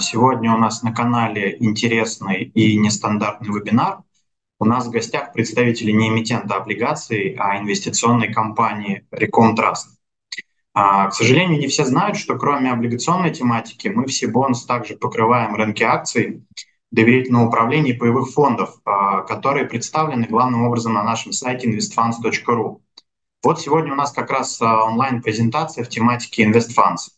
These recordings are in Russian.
Сегодня у нас на канале интересный и нестандартный вебинар. У нас в гостях представители не эмитента облигаций, а инвестиционной компании Recom Trust. К сожалению, не все знают, что кроме облигационной тематики мы в Сибонс также покрываем рынки акций, доверительного управления и паевых фондов, которые представлены главным образом на нашем сайте investfunds.ru. Вот сегодня у нас как раз онлайн-презентация в тематике InvestFunds.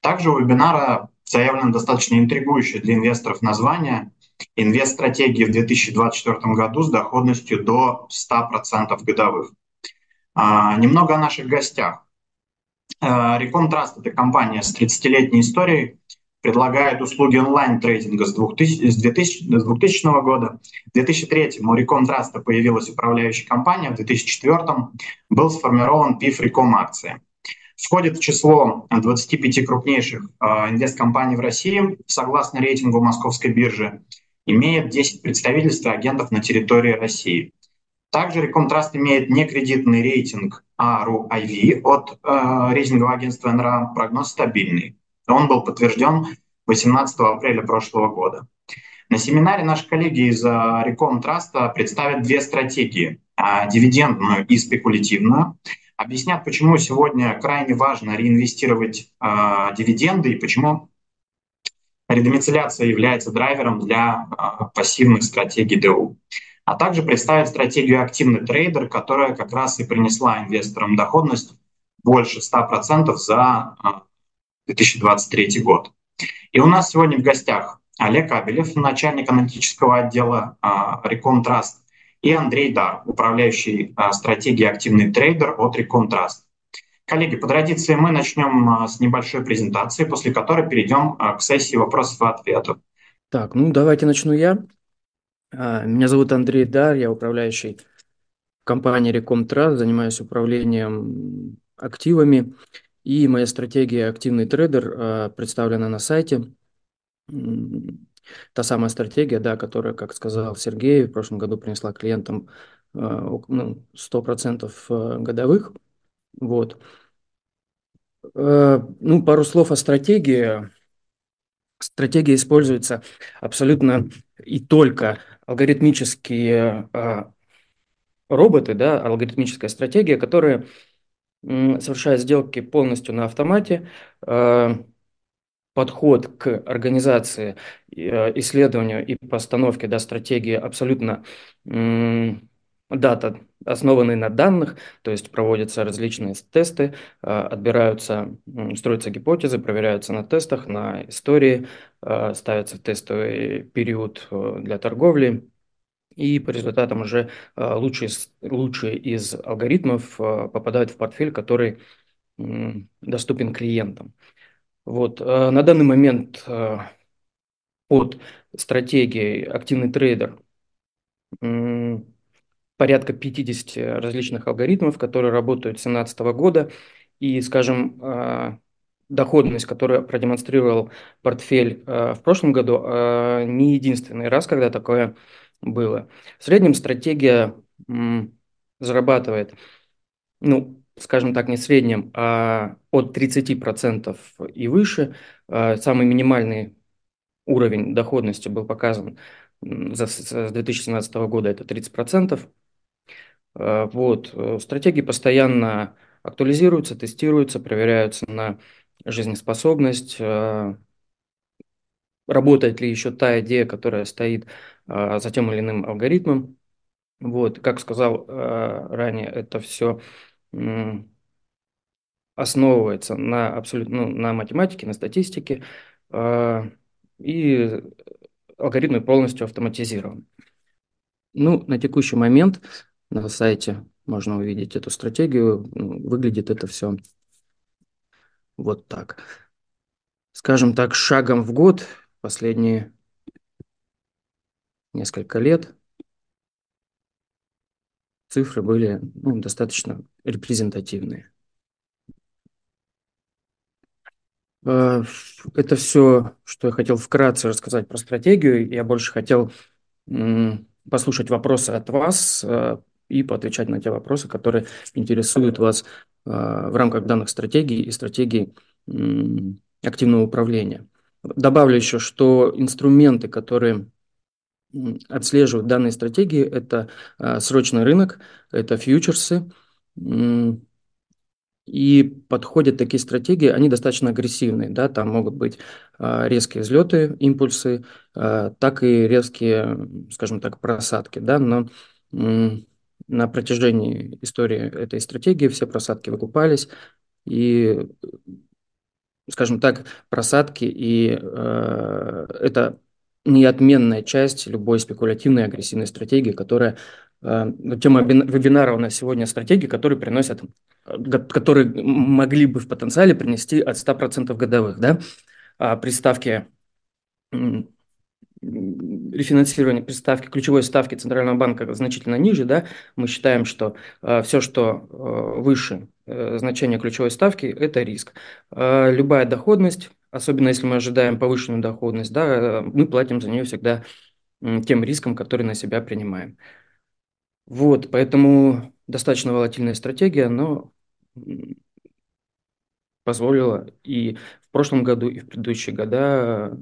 Также у вебинара заявлено достаточно интригующее для инвесторов название «Инвест-стратегии в 2024 году с доходностью до 100% годовых». А, немного о наших гостях. Recom Trust – это компания с 30-летней историей, предлагает услуги онлайн-трейдинга с 2000, с 2000, с 2000 года. В 2003 у Recom Trust появилась управляющая компания, в 2004 был сформирован PIF Recom акции – входит в число 25 крупнейших э, инвесткомпаний в России, согласно рейтингу Московской биржи, имеет 10 представительств и агентов на территории России. Также Рекомтраст имеет некредитный рейтинг ARU-IV от э, рейтингового агентства НРА, прогноз стабильный. Он был подтвержден 18 апреля прошлого года. На семинаре наши коллеги из Реком Траста представят две стратегии – дивидендную и спекулятивную – объяснят, почему сегодня крайне важно реинвестировать э, дивиденды и почему редомицеляция является драйвером для э, пассивных стратегий ДУ. А также представят стратегию активный трейдер, которая как раз и принесла инвесторам доходность больше 100% за э, 2023 год. И у нас сегодня в гостях Олег Абелев, начальник аналитического отдела Recom Trust, и Андрей Дар, управляющий а, стратегией «Активный трейдер» от Recontrast. Коллеги, по традиции мы начнем а, с небольшой презентации, после которой перейдем а, к сессии вопросов и ответов. Так, ну давайте начну я. Меня зовут Андрей Дар, я управляющий компании Recontrast, занимаюсь управлением активами, и моя стратегия «Активный трейдер» представлена на сайте та самая стратегия, да, которая, как сказал Сергей, в прошлом году принесла клиентам э, ну, 100% э, годовых. Вот. Э, ну, пару слов о стратегии. Стратегия используется абсолютно и только алгоритмические роботы, да, алгоритмическая стратегия, которая совершает сделки полностью на автомате, подход к организации, э, исследованию и постановке да, стратегии абсолютно дата, основанный на данных, то есть проводятся различные тесты, э, отбираются, строятся гипотезы, проверяются на тестах, на истории, э, ставится тестовый период для торговли, и по результатам уже лучшие, лучшие из алгоритмов попадают в портфель, который доступен клиентам. Вот, э, на данный момент э, под стратегией активный трейдер порядка 50 различных алгоритмов, которые работают с 2017 года. И, скажем, э, доходность, которую продемонстрировал портфель в прошлом году, не единственный раз, когда такое было. В среднем стратегия зарабатывает ну, скажем так, не среднем, а от 30% и выше. А, самый минимальный уровень доходности был показан за, с 2017 года, это 30%. А, вот. Э, стратегии постоянно актуализируются, тестируются, проверяются на жизнеспособность, а, работает ли еще та идея, которая стоит за тем или иным алгоритмом. Вот, как сказал ранее, это все основывается на абсолютно ну, на математике, на статистике, э, и алгоритмы полностью автоматизированы. Ну, на текущий момент на сайте можно увидеть эту стратегию. Ну, выглядит это все вот так. Скажем так, шагом в год последние несколько лет цифры были ну, достаточно репрезентативные. Э, это все, что я хотел вкратце рассказать про стратегию. Я больше хотел послушать вопросы от вас э, и поотвечать на те вопросы, которые интересуют вас э, в рамках данных стратегий и стратегий активного управления. Добавлю еще, что инструменты, которые отслеживают данные стратегии, это а, срочный рынок, это фьючерсы, и подходят такие стратегии, они достаточно агрессивные, да, там могут быть э, резкие взлеты, импульсы, э, так и резкие, скажем так, просадки, да, но на протяжении истории этой стратегии все просадки выкупались, и, скажем так, просадки, и э, это неотменная часть любой спекулятивной агрессивной стратегии, которая э, Тема вебинара у нас сегодня стратегии, которые приносят которые могли бы в потенциале принести от 100% годовых. Да? А рефинансирования при ставке, ключевой ставки Центрального банка значительно ниже, да, мы считаем, что э, все, что э, выше э, значения ключевой ставки, это риск. Э, любая доходность, особенно если мы ожидаем повышенную доходность, да, мы платим за нее всегда э, тем риском, который на себя принимаем. Вот, поэтому достаточно волатильная стратегия, но позволила и в прошлом году, и в предыдущие года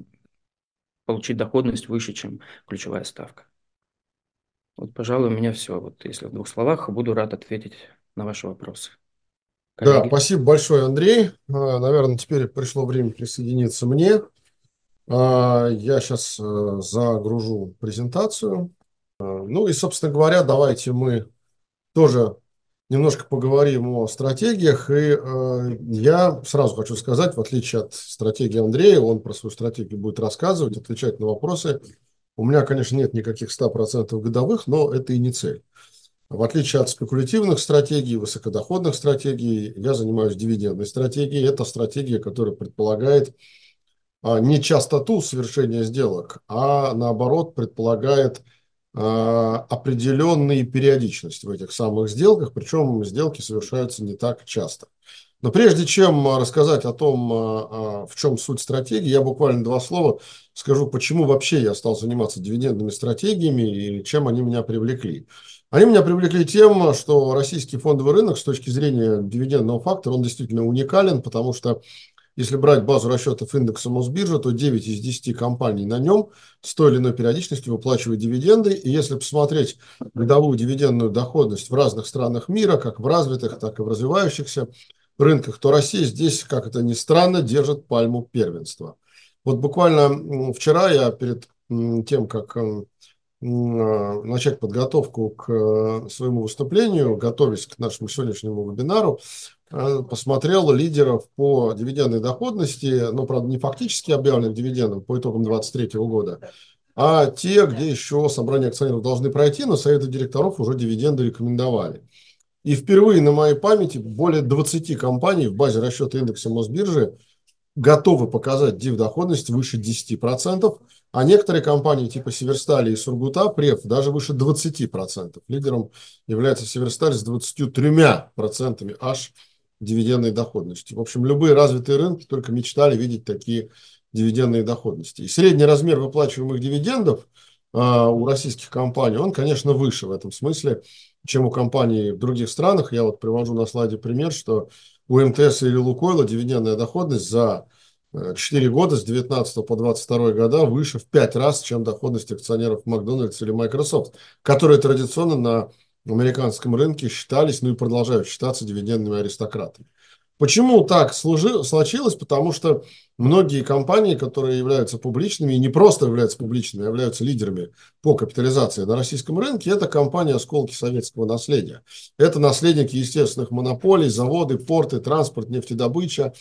получить доходность выше, чем ключевая ставка. Вот, пожалуй, у меня все. Вот если в двух словах, буду рад ответить на ваши вопросы. Коллеги. Да, спасибо большое, Андрей. А, наверное, теперь пришло время присоединиться мне. А, я сейчас э, загружу презентацию. А, ну и, собственно говоря, давайте мы тоже немножко поговорим о стратегиях. И э, я сразу хочу сказать, в отличие от стратегии Андрея, он про свою стратегию будет рассказывать, отвечать на вопросы. У меня, конечно, нет никаких 100% годовых, но это и не цель. В отличие от спекулятивных стратегий, высокодоходных стратегий, я занимаюсь дивидендной стратегией. Это стратегия, которая предполагает а, не частоту совершения сделок, а наоборот предполагает а, определенные периодичность в этих самых сделках, причем сделки совершаются не так часто. Но прежде чем рассказать о том, а, в чем суть стратегии, я буквально два слова скажу, почему вообще я стал заниматься дивидендными стратегиями и чем они меня привлекли. Они меня привлекли тем, что российский фондовый рынок с точки зрения дивидендного фактора, он действительно уникален, потому что если брать базу расчетов индекса Мосбиржи, то 9 из 10 компаний на нем с той или иной периодичностью выплачивают дивиденды. И если посмотреть годовую дивидендную доходность в разных странах мира, как в развитых, так и в развивающихся рынках, то Россия здесь, как это ни странно, держит пальму первенства. Вот буквально вчера я перед тем, как начать подготовку к э, своему выступлению, готовясь к нашему сегодняшнему вебинару, Э, посмотрел лидеров по дивидендной доходности, но, правда, не фактически объявленных дивидендов по итогам 2023 года, а те, где еще собрание акционеров должны пройти, но советы директоров уже дивиденды рекомендовали. И впервые на моей памяти более 20 компаний в базе расчета индекса Мосбиржи готовы показать див-доходность выше 10%, а некоторые компании типа Северстали и Сургута, Прев, даже выше 20%. Лидером является Северсталь с 23% аж дивидендной доходности. В общем, любые развитые рынки только мечтали видеть такие дивидендные доходности. И средний размер выплачиваемых дивидендов а, у российских компаний, он, конечно, выше в этом смысле, чем у компаний в других странах. Я вот привожу на слайде пример, что у МТС или Лукойла дивидендная доходность за 4 э, года с 19 по 22 года выше в 5 раз, чем доходность акционеров Макдональдс или Microsoft, которые традиционно на американском рынке считались, ну и продолжают считаться дивидендными аристократами. Почему так служи, случилось? Потому что многие компании, которые являются публичными, и не просто являются публичными, а являются лидерами по капитализации на российском рынке, это компании «Осколки советского наследия». Это наследники естественных монополий, заводы, порты, транспорт, нефтедобыча.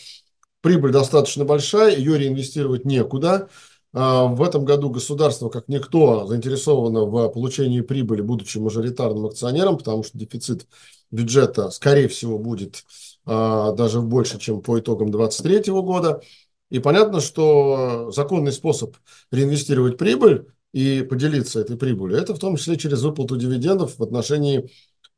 Прибыль достаточно большая, ее реинвестировать некуда. А, в этом году государство, как никто, заинтересовано в получении прибыли, будучи мажоритарным акционером, потому что дефицит бюджета, скорее всего, будет а, даже больше, чем по итогам 2023 года. И понятно, что законный способ реинвестировать прибыль и поделиться этой прибылью, это в том числе через выплату дивидендов в отношении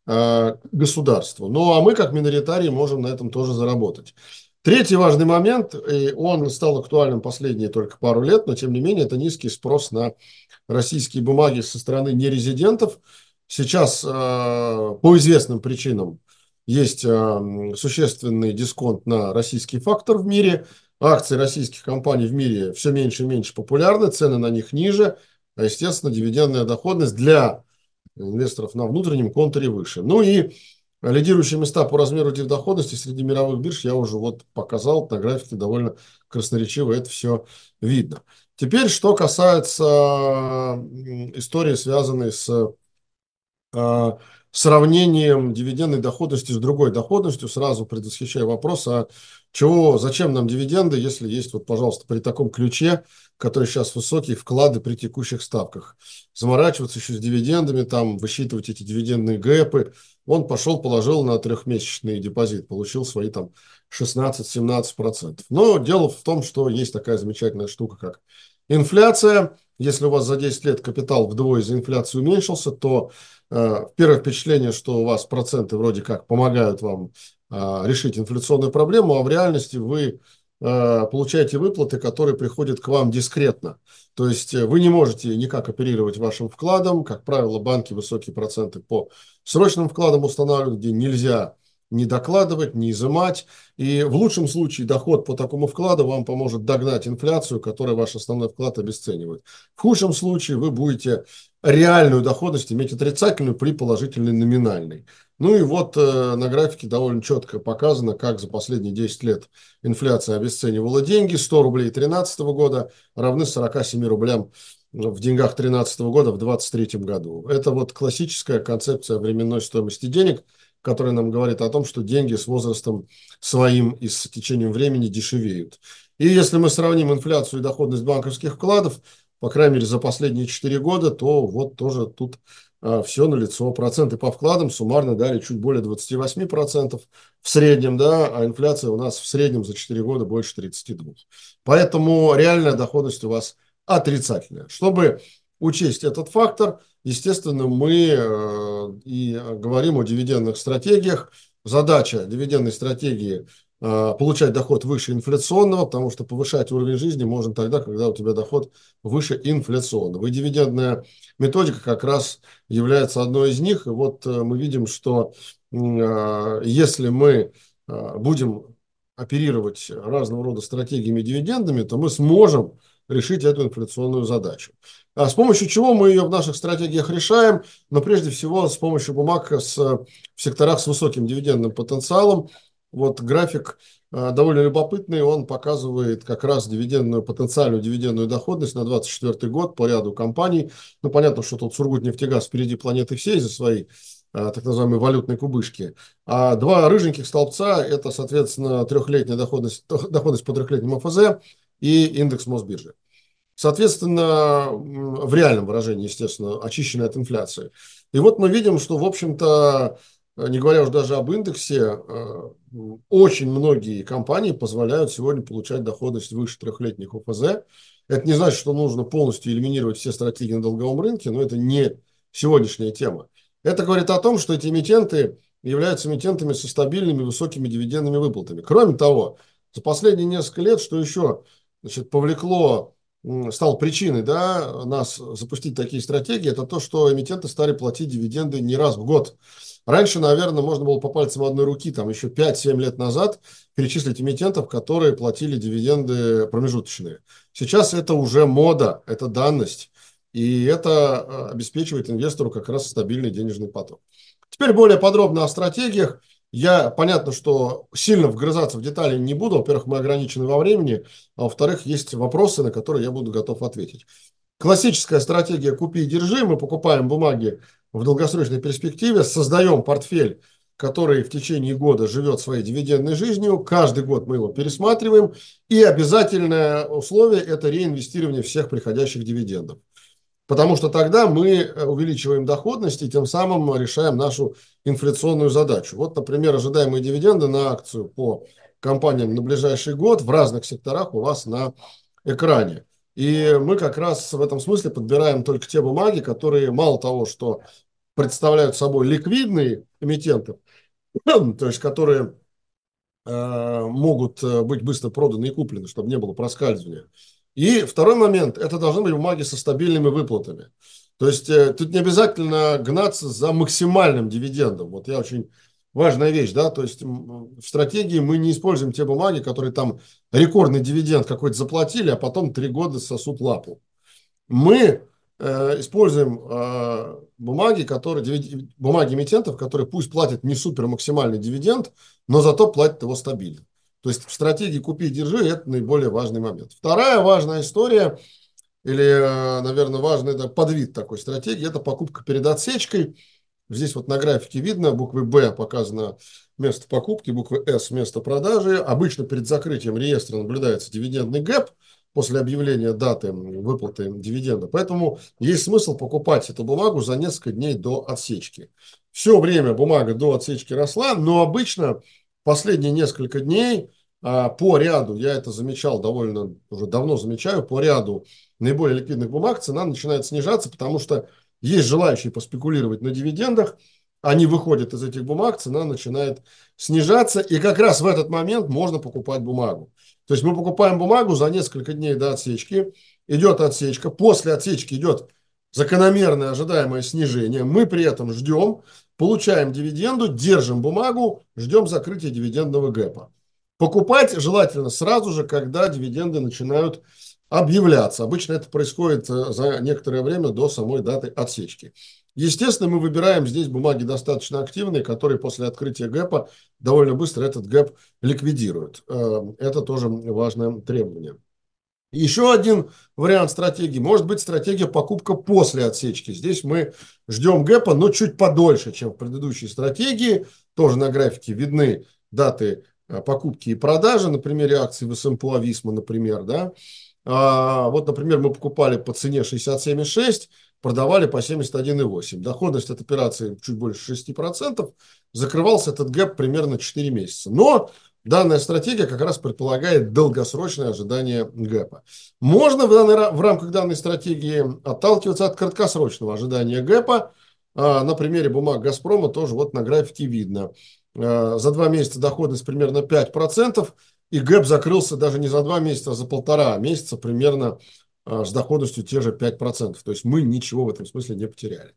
э, государства. Ну а мы, как миноритарии, можем на этом тоже заработать. Третий важный момент, и он стал актуальным последние только пару лет, но тем не менее это низкий спрос на российские бумаги со стороны нерезидентов. Сейчас э, по известным причинам есть э, существенный дисконт на российский фактор в мире, акции российских компаний в мире все меньше и меньше популярны, цены на них ниже, а, естественно, дивидендная доходность для инвесторов на внутреннем контуре выше. Ну и лидирующие места по размеру доходности среди мировых бирж я уже вот показал, на графике довольно красноречиво это все видно. Теперь, что касается истории, связанной с а, сравнением дивидендной доходности с другой доходностью, сразу предвосхищая вопрос, а чего, зачем нам дивиденды, если есть, вот, пожалуйста, при таком ключе, который сейчас высокий, вклады при текущих ставках. Заморачиваться еще с дивидендами, там, высчитывать эти дивидендные гэпы. Он пошел, положил на трехмесячный депозит, получил свои там 16-17%. Но дело в том, что есть такая замечательная штука, как инфляция. Если у вас за 10 лет капитал вдвое за инфляцию уменьшился, то э, первое впечатление, что у вас проценты вроде как помогают вам а, решить инфляционную проблему, а в реальности вы а, получаете выплаты, которые приходят к вам дискретно. То есть э, вы не можете никак оперировать вашим вкладом. Как правило, банки высокие проценты по срочным вкладам устанавливают, где нельзя не докладывать, не изымать. И в лучшем случае доход по такому вкладу вам поможет догнать инфляцию, которая ваш основной вклад обесценивает. В худшем случае вы будете реальную доходность иметь отрицательную при положительной номинальной. Ну и вот э, на графике довольно четко показано, как за последние 10 лет инфляция обесценивала деньги. 100 рублей 2013 года равны 47 рублям в деньгах 2013 года в 2023 году. Это вот классическая концепция временной стоимости денег, которая нам говорит о том, что деньги с возрастом своим и с течением времени дешевеют. И если мы сравним инфляцию и доходность банковских вкладов, по крайней мере, за последние 4 года, то вот тоже тут а, все на лицо. Проценты по вкладам суммарно дали чуть более 28% в среднем, да, а инфляция у нас в среднем за 4 года больше 32%. Поэтому реальная доходность у вас отрицательная. Чтобы учесть этот фактор, естественно, мы э, и говорим о дивидендных стратегиях. Задача дивидендной стратегии Э, получать доход выше инфляционного, потому что повышать уровень жизни можно тогда, когда у тебя доход выше инфляционного. И дивидендная методика как раз является одной из них. И вот э, мы видим, что если мы будем оперировать разного рода стратегиями дивидендами, то мы сможем решить эту инфляционную задачу. А с помощью чего мы ее в наших стратегиях решаем? Но прежде всего с помощью бумаг с, в секторах с высоким дивидендным потенциалом, вот график э, довольно любопытный, он показывает как раз дивидендную, потенциальную дивидендную доходность на 2024 год по ряду компаний. Ну, понятно, что тут Сургутнефтегаз впереди планеты всей за свои э, так называемые валютные кубышки. А два рыженьких столбца – это, соответственно, трехлетняя доходность, доходность по трехлетнему ФЗ и индекс Мосбиржи. Соответственно, в реальном выражении, естественно, очищенная от инфляции. И вот мы видим, что, в общем-то, Э, не говоря уже даже об индексе, э, очень многие компании позволяют сегодня получать доходность выше трехлетних ОФЗ. Это не значит, что нужно полностью элиминировать все стратегии на долговом рынке, но это не сегодняшняя тема. Это говорит о том, что эти эмитенты являются эмитентами со стабильными высокими дивидендными выплатами. Кроме того, за последние несколько лет, что еще значит, повлекло, стал причиной да, нас запустить такие стратегии, это то, что эмитенты стали платить дивиденды не раз в год. Раньше, наверное, можно было по пальцам одной руки, там еще 5-7 лет назад, перечислить эмитентов, которые платили дивиденды промежуточные. Сейчас это уже мода, это данность, и это а, обеспечивает инвестору как раз стабильный денежный поток. Теперь более подробно о стратегиях. Я, понятно, что сильно вгрызаться в детали не буду. Во-первых, мы ограничены во времени, а во-вторых, есть вопросы, на которые я буду готов ответить. Классическая стратегия «купи и держи». Мы покупаем бумаги в долгосрочной перспективе, создаем портфель, который в течение года живет своей дивидендной жизнью, каждый год мы его пересматриваем, и обязательное условие – это реинвестирование всех приходящих дивидендов. Потому что тогда мы э, увеличиваем доходность и тем самым решаем нашу инфляционную задачу. Вот, например, ожидаемые дивиденды на акцию по компаниям на ближайший год в разных секторах у вас на экране. И мы как раз в этом смысле подбираем только те бумаги, которые мало того, что представляют собой ликвидные эмитенты, то есть которые э, могут э, быть быстро проданы и куплены, чтобы не было проскальзывания. И второй момент – это должны быть бумаги со стабильными выплатами. То есть э, тут не обязательно гнаться за максимальным дивидендом. Вот я очень важная вещь, да, то есть в стратегии мы не используем те бумаги, которые там рекордный дивиденд какой-то заплатили, а потом три года сосут лапу. Мы э, используем э, бумаги, которые, бумаги эмитентов, которые пусть платят не супер максимальный дивиденд, но зато платят его стабильно. То есть в стратегии «купи, держи» – это наиболее важный момент. Вторая важная история, или, э, наверное, важный да, подвид такой стратегии – это покупка перед отсечкой – Здесь вот на графике видно, буквы «Б» показано место покупки, буквы «С» – место продажи. Обычно перед закрытием реестра наблюдается дивидендный гэп после объявления даты выплаты дивиденда. Поэтому есть смысл покупать эту бумагу за несколько дней до отсечки. Все время бумага до отсечки росла, но обычно последние несколько дней а, по ряду, я это замечал довольно, уже давно замечаю, по ряду наиболее ликвидных бумаг цена начинает снижаться, потому что есть желающие поспекулировать на дивидендах, они выходят из этих бумаг, цена начинает снижаться, и как раз в этот момент можно покупать бумагу. То есть мы покупаем бумагу за несколько дней до отсечки, идет отсечка, после отсечки идет закономерное ожидаемое снижение, мы при этом ждем, получаем дивиденду, держим бумагу, ждем закрытия дивидендного гэпа. Покупать желательно сразу же, когда дивиденды начинают объявляться. Обычно это происходит э, за некоторое время до самой даты отсечки. Естественно, мы выбираем здесь бумаги достаточно активные, которые после открытия гэпа довольно быстро этот гэп ликвидируют. Э, это тоже важное требование. Еще один вариант стратегии может быть стратегия покупка после отсечки. Здесь мы ждем гэпа, но чуть подольше, чем в предыдущей стратегии. Тоже на графике видны даты э, покупки и продажи на примере акций в СМПУ Ависма, например. Да? А, вот, например, мы покупали по цене 67,6, продавали по 71,8. Доходность от операции чуть больше 6%. Закрывался этот гэп примерно 4 месяца. Но данная стратегия как раз предполагает долгосрочное ожидание гэпа. Можно в, данной, в рамках данной стратегии отталкиваться от краткосрочного ожидания гэпа. А, на примере бумаг «Газпрома» тоже вот на графике видно. А, за два месяца доходность примерно 5%. И гэп закрылся даже не за два месяца, а за полтора месяца примерно а, с доходностью те же 5%. То есть мы ничего в этом смысле не потеряли.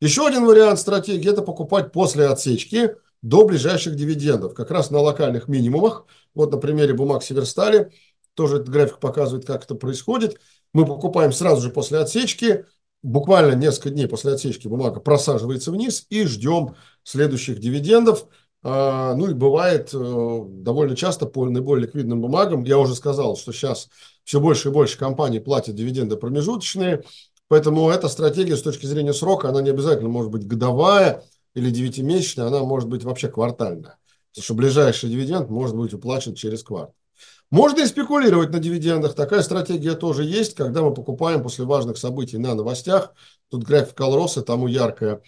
Еще один вариант стратегии – это покупать после отсечки до ближайших дивидендов, как раз на локальных минимумах. Вот на примере бумаг Северстали, тоже этот график показывает, как это происходит. Мы покупаем сразу же после отсечки, буквально несколько дней после отсечки бумага просаживается вниз и ждем следующих дивидендов. А, ну и бывает э, довольно часто по наиболее ликвидным бумагам. Я уже сказал, что сейчас все больше и больше компаний платят дивиденды промежуточные. Поэтому эта стратегия с точки зрения срока, она не обязательно может быть годовая или девятимесячная, она может быть вообще квартальная. Потому что ближайший дивиденд может быть уплачен через квартал. Можно и спекулировать на дивидендах. Такая стратегия тоже есть, когда мы покупаем после важных событий на новостях. Тут график Колроса, тому яркая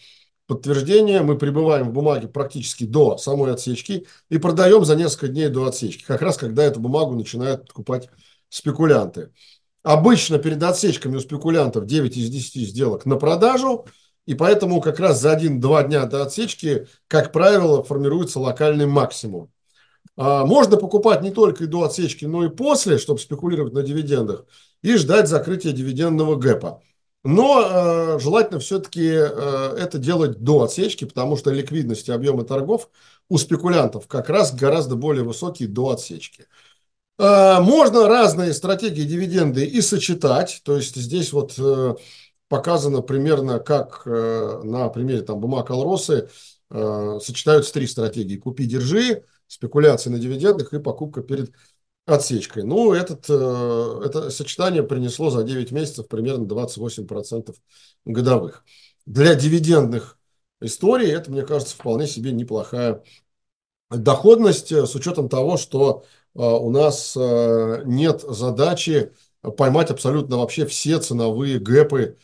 подтверждение, мы прибываем в бумаге практически до самой отсечки и продаем за несколько дней до отсечки, как раз когда эту бумагу начинают покупать спекулянты. Обычно перед отсечками у спекулянтов 9 из 10 сделок на продажу, и поэтому как раз за 1-2 дня до отсечки, как правило, формируется локальный максимум. А, можно покупать не только и до отсечки, но и после, чтобы спекулировать на дивидендах, и ждать закрытия дивидендного гэпа. Но э, желательно все-таки э, это делать до отсечки, потому что ликвидность и объемы торгов у спекулянтов как раз гораздо более высокие до отсечки. Э, можно разные стратегии дивиденды и сочетать. То есть здесь вот э, показано примерно, как э, на примере там, бумаг Алросы э, сочетаются три стратегии. Купи, держи, спекуляции на дивидендах и покупка перед отсечкой. Ну, этот, э, это сочетание принесло за 9 месяцев примерно 28% годовых. Для дивидендных историй это, мне кажется, вполне себе неплохая доходность э, с учетом того, что э, у нас нет задачи поймать абсолютно вообще все ценовые гэпы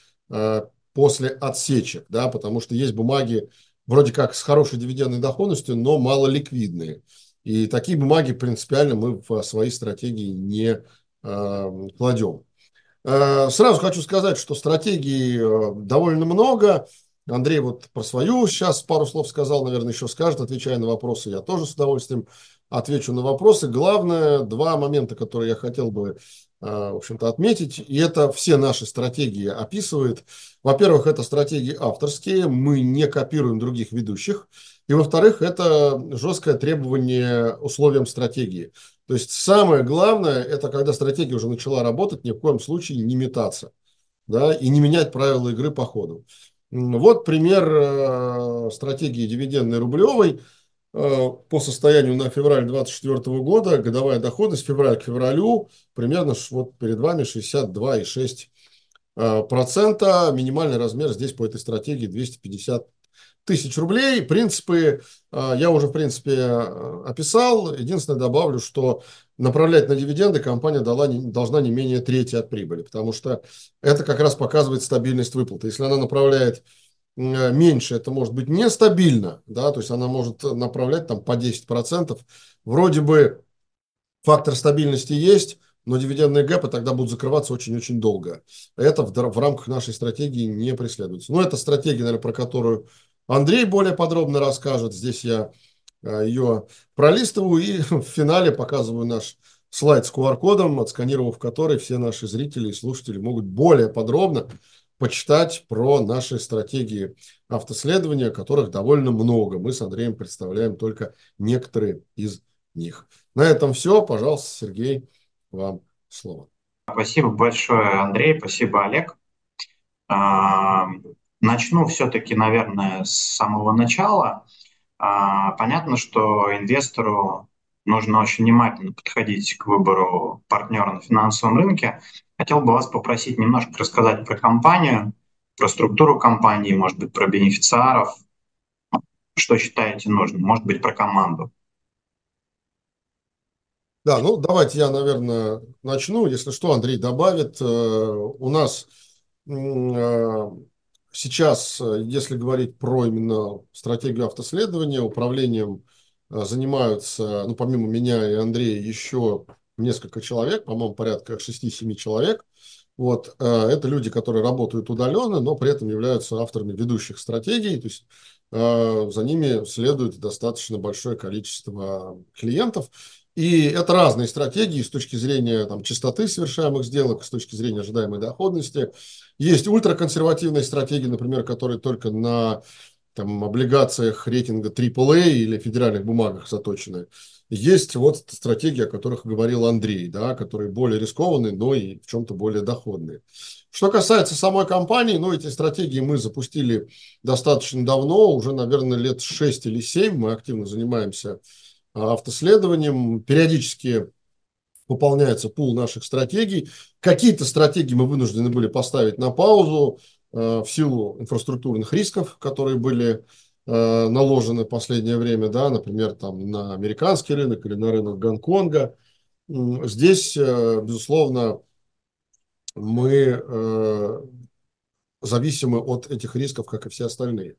после отсечек, да, потому что есть бумаги вроде как с хорошей дивидендной доходностью, но мало ликвидные. И такие бумаги принципиально мы в свои стратегии не э, кладем. Э, сразу хочу сказать, что стратегий э, довольно много. Андрей вот про свою сейчас пару слов сказал, наверное, еще скажет, отвечая на вопросы. Я тоже с удовольствием отвечу на вопросы. Главное, два момента, которые я хотел бы, в общем-то, отметить, и это все наши стратегии описывает. Во-первых, это стратегии авторские, мы не копируем других ведущих. И, во-вторых, это жесткое требование условиям стратегии. То есть самое главное, это когда стратегия уже начала работать, ни в коем случае не метаться да, и не менять правила игры по ходу. Вот пример э, стратегии дивидендной рублевой э, по состоянию на февраль 2024 года. Годовая доходность февраль к февралю примерно вот перед вами 62,6 э, процента. Минимальный размер здесь по этой стратегии 250 тысяч рублей. Принципы я уже, в принципе, описал. Единственное, добавлю, что направлять на дивиденды компания дала, должна не менее трети от прибыли, потому что это как раз показывает стабильность выплаты. Если она направляет меньше, это может быть нестабильно, да, то есть она может направлять там по 10%. Вроде бы фактор стабильности есть, но дивидендные гэпы тогда будут закрываться очень-очень долго. Это в, в рамках нашей стратегии не преследуется. Но это стратегия, наверное, про которую Андрей более подробно расскажет. Здесь я а, ее пролистываю и в финале показываю наш слайд с QR-кодом, отсканировав который все наши зрители и слушатели могут более подробно почитать про наши стратегии автоследования, которых довольно много. Мы с Андреем представляем только некоторые из них. На этом все. Пожалуйста, Сергей, вам слово. Спасибо большое, Андрей. Спасибо, Олег. Начну все-таки, наверное, с самого начала. А, понятно, что инвестору нужно очень внимательно подходить к выбору партнера на финансовом рынке. Хотел бы вас попросить немножко рассказать про компанию, про структуру компании, может быть, про бенефициаров, что считаете нужным, может быть, про команду. Да, ну давайте я, наверное, начну. Если что, Андрей добавит. Э, у нас э, Сейчас, э, если говорить про именно стратегию автоследования, управлением э, занимаются, ну, помимо меня и Андрея, еще несколько человек, по-моему, порядка 6-7 человек. Вот, э, это люди, которые работают удаленно, но при этом являются авторами ведущих стратегий, то есть за ними следует достаточно большое количество клиентов. И это разные стратегии с точки зрения там, частоты совершаемых сделок, с точки зрения ожидаемой доходности. Есть ультраконсервативные стратегии, например, которые только на там, облигациях рейтинга AAA или федеральных бумагах заточены. Есть вот стратегии, о которых говорил Андрей, да, которые более рискованные, но и в чем-то более доходные. Что касается самой компании, ну, эти стратегии мы запустили достаточно давно, уже, наверное, лет 6 или 7 мы активно занимаемся автоследованием. Периодически пополняется пул наших стратегий. Какие-то стратегии мы вынуждены были поставить на паузу э, в силу инфраструктурных рисков, которые были э, наложены в последнее время, да, например, там, на американский рынок или на рынок Гонконга. Здесь, э, безусловно, мы зависимы от этих рисков, как и все остальные.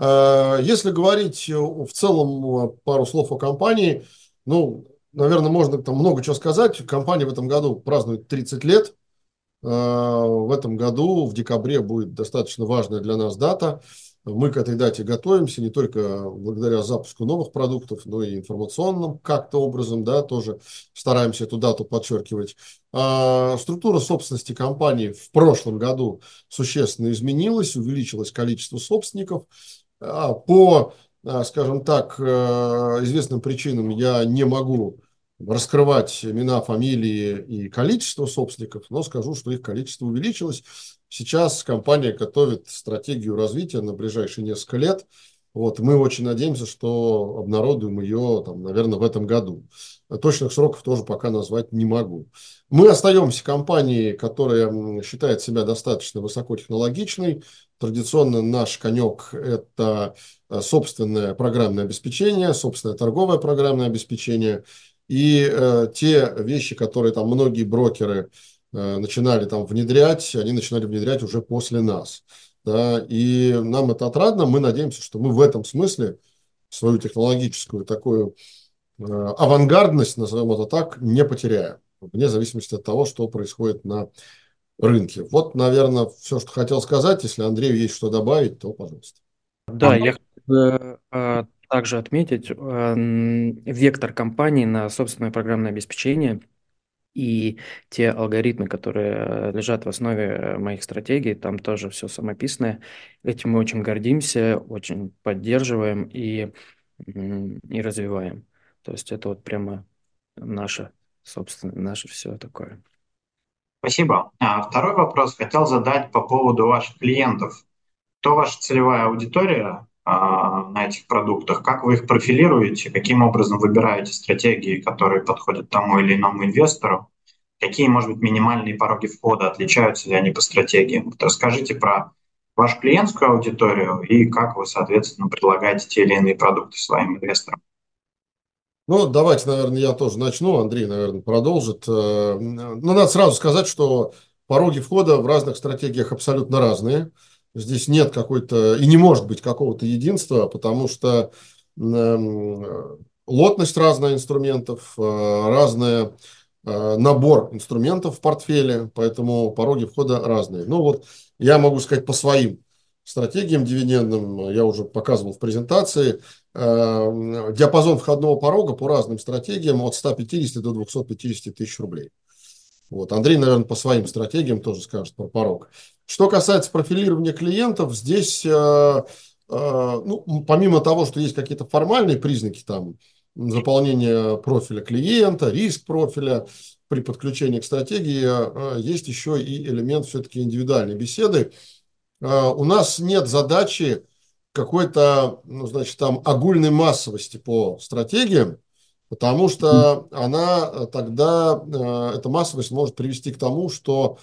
Э, если говорить э, в целом э, пару слов о компании, ну, наверное, можно там много чего сказать. Компания в этом году празднует 30 лет. В этом году, в декабре, будет достаточно важная для нас дата. Мы к этой дате готовимся не только благодаря запуску новых продуктов, но и информационным как-то образом, да, тоже стараемся эту дату подчеркивать. А структура собственности компании в прошлом году существенно изменилась, увеличилось количество собственников. А, по, а, скажем так, э, известным причинам я не могу раскрывать имена, фамилии и количество собственников, но скажу, что их количество увеличилось. Сейчас компания готовит стратегию развития на ближайшие несколько лет. Вот, мы очень надеемся, что обнародуем ее, там, наверное, в этом году. Точных сроков тоже пока назвать не могу. Мы остаемся компанией, которая считает себя достаточно высокотехнологичной. Традиционно наш конек – это э, собственное программное обеспечение, собственное торговое программное обеспечение. И э, те вещи, которые там многие брокеры э, начинали там внедрять, они начинали внедрять уже после нас. Да, и нам это отрадно. Мы надеемся, что мы в этом смысле свою технологическую такую авангардность, назовем это так, не потеряем, вне зависимости от того, что происходит на рынке. Вот, наверное, все, что хотел сказать. Если Андрею есть что добавить, то пожалуйста. Да, я хотел бы а, также отметить а, вектор компании на собственное программное обеспечение. И те алгоритмы, которые лежат в основе моих стратегий, там тоже все самописное. Этим мы очень гордимся, очень поддерживаем и, и развиваем. То есть это вот прямо наше, собственно, наше все такое. Спасибо. А второй вопрос хотел задать по поводу ваших клиентов. Кто ваша целевая аудитория а, на этих продуктах? Как вы их профилируете? Каким образом выбираете стратегии, которые подходят тому или иному инвестору? Какие, может быть, минимальные пороги входа? Отличаются ли они по стратегиям? Вот расскажите про вашу клиентскую аудиторию и как вы, соответственно, предлагаете те или иные продукты своим инвесторам. Ну, давайте, наверное, я тоже начну, Андрей, наверное, продолжит. Э, ну, надо сразу сказать, что пороги входа в разных стратегиях абсолютно разные. Здесь нет какой-то, и не может быть какого-то единства, потому что эм, лотность разная инструментов, э, разная э, набор инструментов в портфеле, поэтому пороги входа разные. Ну вот я могу сказать по своим стратегиям дивидендным, я уже показывал в презентации, э, диапазон входного порога по разным стратегиям от 150 до 250 тысяч рублей. Вот. Андрей, наверное, по своим стратегиям тоже скажет про порог. Что касается профилирования клиентов, здесь, э, э, ну, помимо того, что есть какие-то формальные признаки, там, заполнение профиля клиента, риск профиля при подключении к стратегии, есть еще и элемент все-таки индивидуальной беседы, у нас нет задачи какой-то, ну, значит, там огульной массовости по стратегиям, потому что она э, тогда, э, эта массовость может привести к тому, что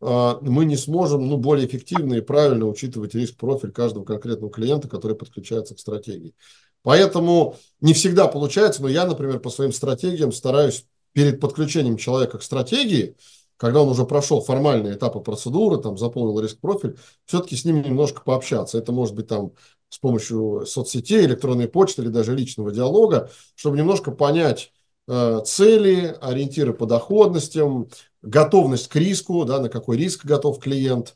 э, мы не сможем ну, более эффективно и правильно учитывать риск-профиль каждого конкретного клиента, который подключается к стратегии. Поэтому не всегда получается, но я, например, по своим стратегиям стараюсь перед подключением человека к стратегии – когда он уже прошел формальные этапы процедуры, там, заполнил риск-профиль, все-таки с ним немножко пообщаться. Это может быть там с помощью соцсетей, электронной почты или даже личного диалога, чтобы немножко понять э, цели, ориентиры по доходностям, готовность к риску, да, на какой риск готов клиент,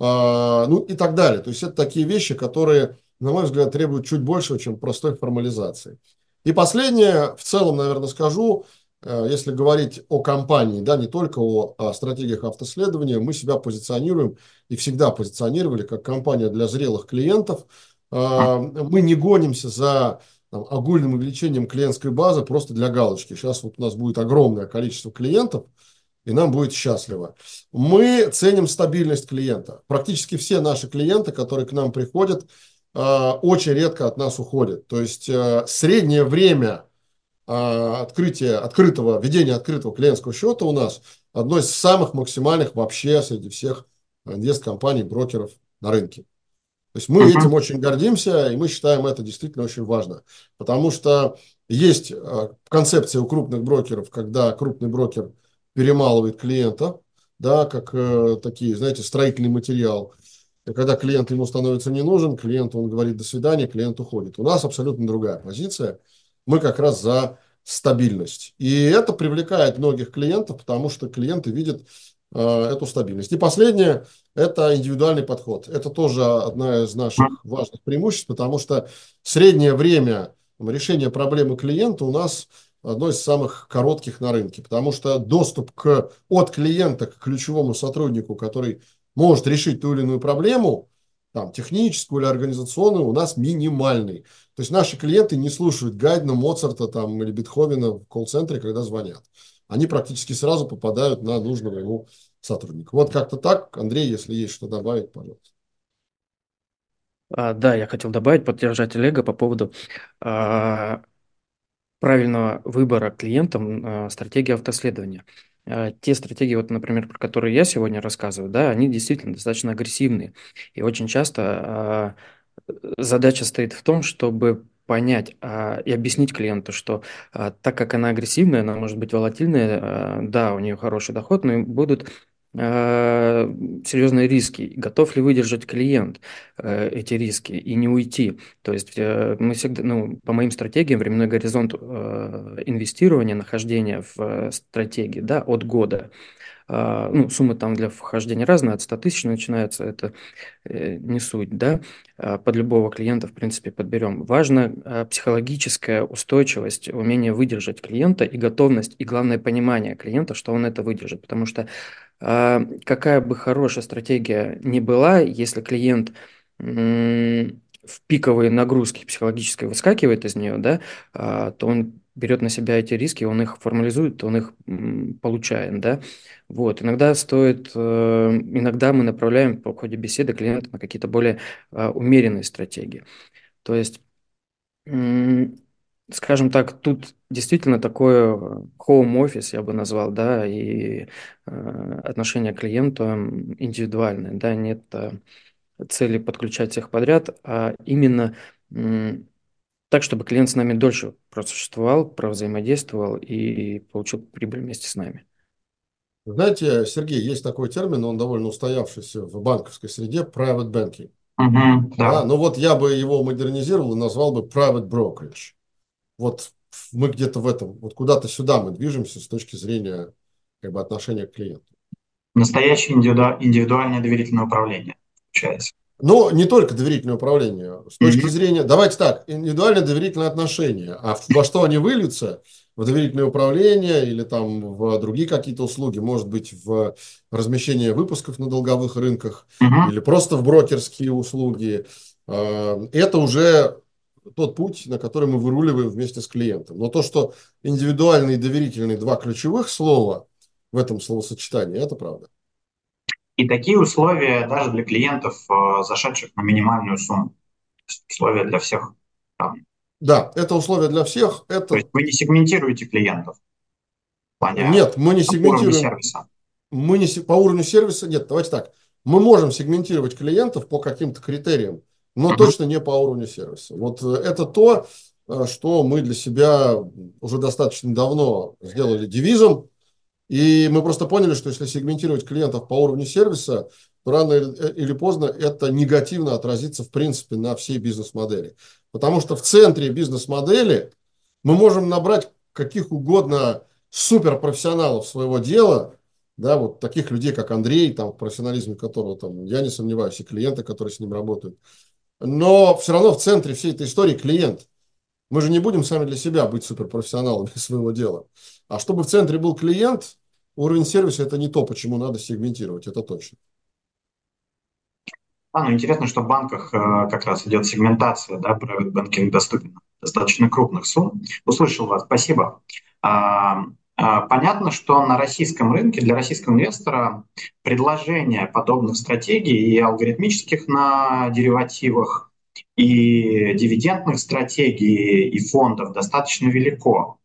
э, ну и так далее. То есть это такие вещи, которые, на мой взгляд, требуют чуть большего, чем простой формализации. И последнее, в целом, наверное, скажу – если говорить о компании, да, не только о, о стратегиях автоследования, мы себя позиционируем и всегда позиционировали как компания для зрелых клиентов. Э, мы не гонимся за там, огульным увеличением клиентской базы просто для галочки. Сейчас вот у нас будет огромное количество клиентов, и нам будет счастливо. Мы ценим стабильность клиента. Практически все наши клиенты, которые к нам приходят, э, очень редко от нас уходят. То есть среднее время открытие открытого, ведения открытого клиентского счета у нас одно из самых максимальных вообще среди всех инвест-компаний, брокеров на рынке. То есть мы этим очень гордимся, и мы считаем это действительно очень важно. Потому что есть а, концепция у крупных брокеров, когда крупный брокер перемалывает клиента, да, как э, такие, знаете, строительный материал. И когда клиент ему становится не нужен, клиент, он говорит до свидания, клиент уходит. У нас абсолютно другая позиция – мы как раз за стабильность. И это привлекает многих клиентов, потому что клиенты видят э, эту стабильность. И последнее – это индивидуальный подход. Это тоже одна из наших важных преимуществ, потому что среднее время решения проблемы клиента у нас одно из самых коротких на рынке, потому что доступ к, от клиента к ключевому сотруднику, который может решить ту или иную проблему, там, техническую или организационную, у нас минимальный. То есть наши клиенты не слушают Гайдна, Моцарта там, или Бетховена в колл-центре, когда звонят. Они практически сразу попадают на нужного ему сотрудника. Вот как-то так. Андрей, если есть что добавить, пожалуйста. А, да, я хотел добавить, поддержать Олега по поводу а, правильного выбора клиентам а, стратегии автоследования. А, те стратегии, вот, например, про которые я сегодня рассказываю, да, они действительно достаточно агрессивные. И очень часто а, задача стоит в том, чтобы понять а, и объяснить клиенту, что а, так как она агрессивная, она может быть волатильная, а, да, у нее хороший доход, но будут серьезные риски. Готов ли выдержать клиент а, эти риски и не уйти? То есть а, мы всегда, ну, по моим стратегиям, временной горизонт инвестирования, нахождения в стратегии, да, от года. А, ну, суммы там для вхождения разные, от 100 тысяч начинается, это э, не суть, да, а, под любого клиента, в принципе, подберем. Важна а, психологическая устойчивость, умение выдержать клиента и готовность, и главное понимание клиента, что он это выдержит, потому что какая бы хорошая стратегия ни была, если клиент в пиковые нагрузки психологической выскакивает из нее, да, то он берет на себя эти риски, он их формализует, он их получает, да. Вот, иногда стоит, э, иногда мы направляем по ходе беседы клиента на какие-то более а, умеренные стратегии. То есть, скажем так, тут действительно такое home office, я бы назвал, да, и э, отношение к клиенту индивидуальное, да, нет э, цели подключать всех подряд, а именно так, чтобы клиент с нами дольше просуществовал, провзаимодействовал и получил прибыль вместе с нами. Знаете, Сергей, есть такой термин, он довольно устоявшийся в банковской среде, private banking. Угу, да. Да, ну вот я бы его модернизировал и назвал бы private brokerage. Вот мы где-то в этом, вот куда-то сюда мы движемся с точки зрения как бы, отношения к клиенту. Настоящее индивиду... индивидуальное доверительное управление, получается. Но не только доверительное управление. С точки mm-hmm. зрения, давайте так, индивидуальное доверительное отношение. А во что они выльются? В доверительное управление или там в другие какие-то услуги, может быть, в размещение выпусков на долговых рынках mm-hmm. или просто в брокерские услуги. А, это уже тот путь, на который мы выруливаем вместе с клиентом. Но то, что индивидуальный и доверительный два ключевых слова в этом словосочетании, это правда. И такие условия даже для клиентов, э, зашедших на минимальную сумму. Условия для всех равны. Да, это условия для всех. Это... То есть вы не сегментируете клиентов? плане нет, мы не сегментируем. сервиса. Мы не по уровню сервиса. Нет, давайте так. Мы можем сегментировать клиентов по каким-то критериям, но uh-huh. точно не по уровню сервиса. Вот э, это то, э, что мы для себя уже достаточно давно сделали девизом и мы просто поняли, что если сегментировать клиентов по уровню сервиса, то рано или поздно это негативно отразится в принципе на всей бизнес-модели. Потому что в центре бизнес-модели мы можем набрать каких угодно суперпрофессионалов своего дела, да, вот таких людей, как Андрей, там, в профессионализме которого там, я не сомневаюсь, и клиенты, которые с ним работают. Но все равно в центре всей этой истории клиент. Мы же не будем сами для себя быть суперпрофессионалами своего дела. А чтобы в центре был клиент, Уровень сервиса – это не то, почему надо сегментировать, это точно. А, ну интересно, что в банках э, как раз идет сегментация, да, private banking доступен достаточно крупных сумм. Услышал вас, спасибо. А, а, понятно, что на российском рынке для российского инвестора предложение подобных стратегий и алгоритмических на деривативах, и дивидендных стратегий, и фондов достаточно велико.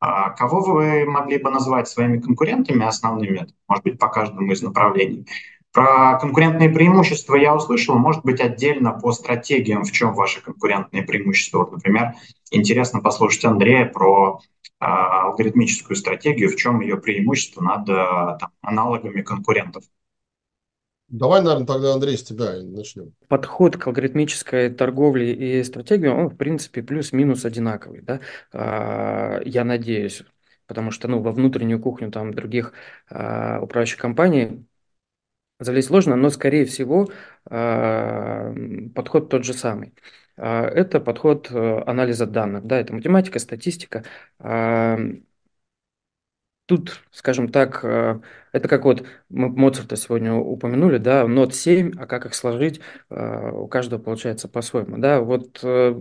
А кого вы могли бы назвать своими конкурентами основными, может быть, по каждому из направлений? Про конкурентные преимущества я услышал, может быть, отдельно по стратегиям, в чем ваши конкурентные преимущества. Вот, например, интересно послушать Андрея про э, алгоритмическую стратегию, в чем ее преимущество над э, там, аналогами конкурентов. Давай, наверное, тогда, Андрей, с тебя начнем. Подход к алгоритмической торговле и стратегии, он, в принципе, плюс-минус одинаковый, да, а, я надеюсь, потому что, ну, во внутреннюю кухню там других а, управляющих компаний залезть сложно, но, скорее всего, а, подход тот же самый. Это подход э, анализа данных, да, это математика, статистика, Тут, скажем так, э, это как вот мы Моцарта сегодня упомянули, да, нот 7, а как их сложить, э, у каждого получается по-своему, да, вот э,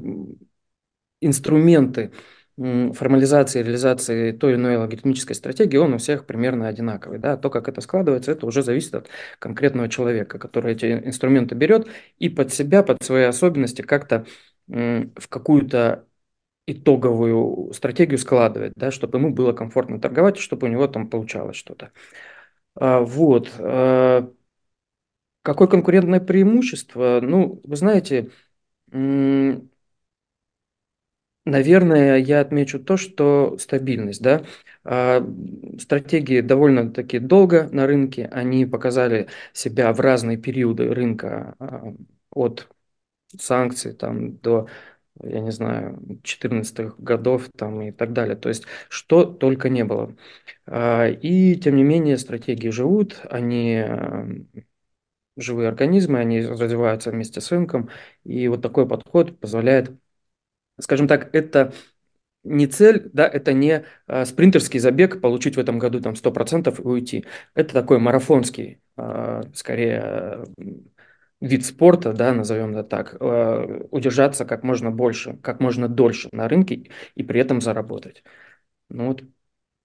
инструменты формализации, реализации той или иной логарифмической стратегии, он у всех примерно одинаковый. Да? То, как это складывается, это уже зависит от конкретного человека, который эти инструменты берет и под себя, под свои особенности как-то в какую-то итоговую стратегию складывать, да, чтобы ему было комфортно торговать, чтобы у него там получалось что-то. А, вот. А, какое конкурентное преимущество? Ну, вы знаете, наверное, я отмечу то, что стабильность, да. А, стратегии довольно-таки долго на рынке, они показали себя в разные периоды рынка от санкций там, до я не знаю, 14 годов там и так далее. То есть что только не было. А, и тем не менее стратегии живут, они живые организмы, они развиваются вместе с рынком, и вот такой подход позволяет, скажем так, это не цель, да, это не а, спринтерский забег, получить в этом году там 100% и уйти. Это такой марафонский, а, скорее, вид спорта, да, назовем это так, а, удержаться как можно больше, как можно дольше на рынке и при этом заработать. Ну вот,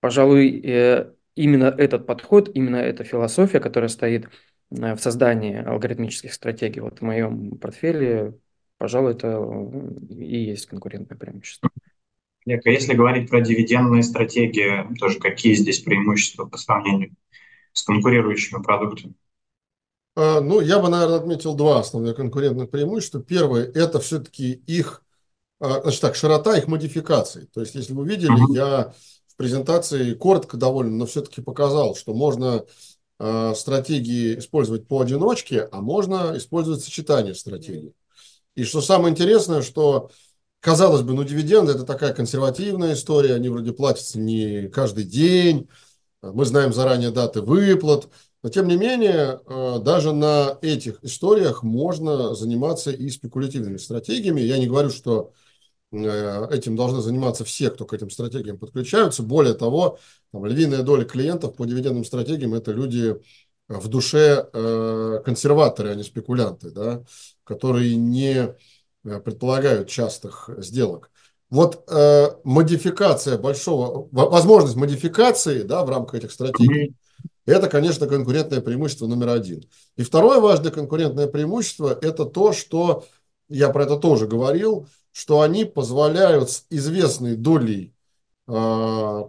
пожалуй, э, именно этот подход, именно эта философия, которая стоит Э, в создании алгоритмических стратегий вот в моем портфеле, пожалуй, это и есть конкурентное преимущество. Олег, а если говорить про дивидендные стратегии, тоже какие здесь преимущества по сравнению с конкурирующими продуктами? А, ну, я бы, наверное, отметил два основных конкурентных преимущества. Первое – это все-таки их, а, значит так, широта их модификаций. То есть, если вы видели, я в презентации коротко довольно, но все-таки показал, что можно Э, стратегии использовать поодиночке, а можно использовать сочетание стратегий. И что самое интересное, что казалось бы, ну дивиденды это такая консервативная история, они вроде платятся не каждый день, мы знаем заранее даты выплат, но тем не менее э, даже на этих историях можно заниматься и спекулятивными стратегиями. Я не говорю, что Э, этим должны заниматься все, кто к этим стратегиям подключаются. Более того, там, львиная доля клиентов по дивидендным стратегиям – это люди в душе э, консерваторы, а не спекулянты, да, которые не э, предполагают частых сделок. Вот э, модификация большого, возможность модификации да, в рамках этих стратегий, это, конечно, конкурентное преимущество номер один. И второе важное конкурентное преимущество – это то, что, я про это тоже говорил, что они позволяют с известной долей э,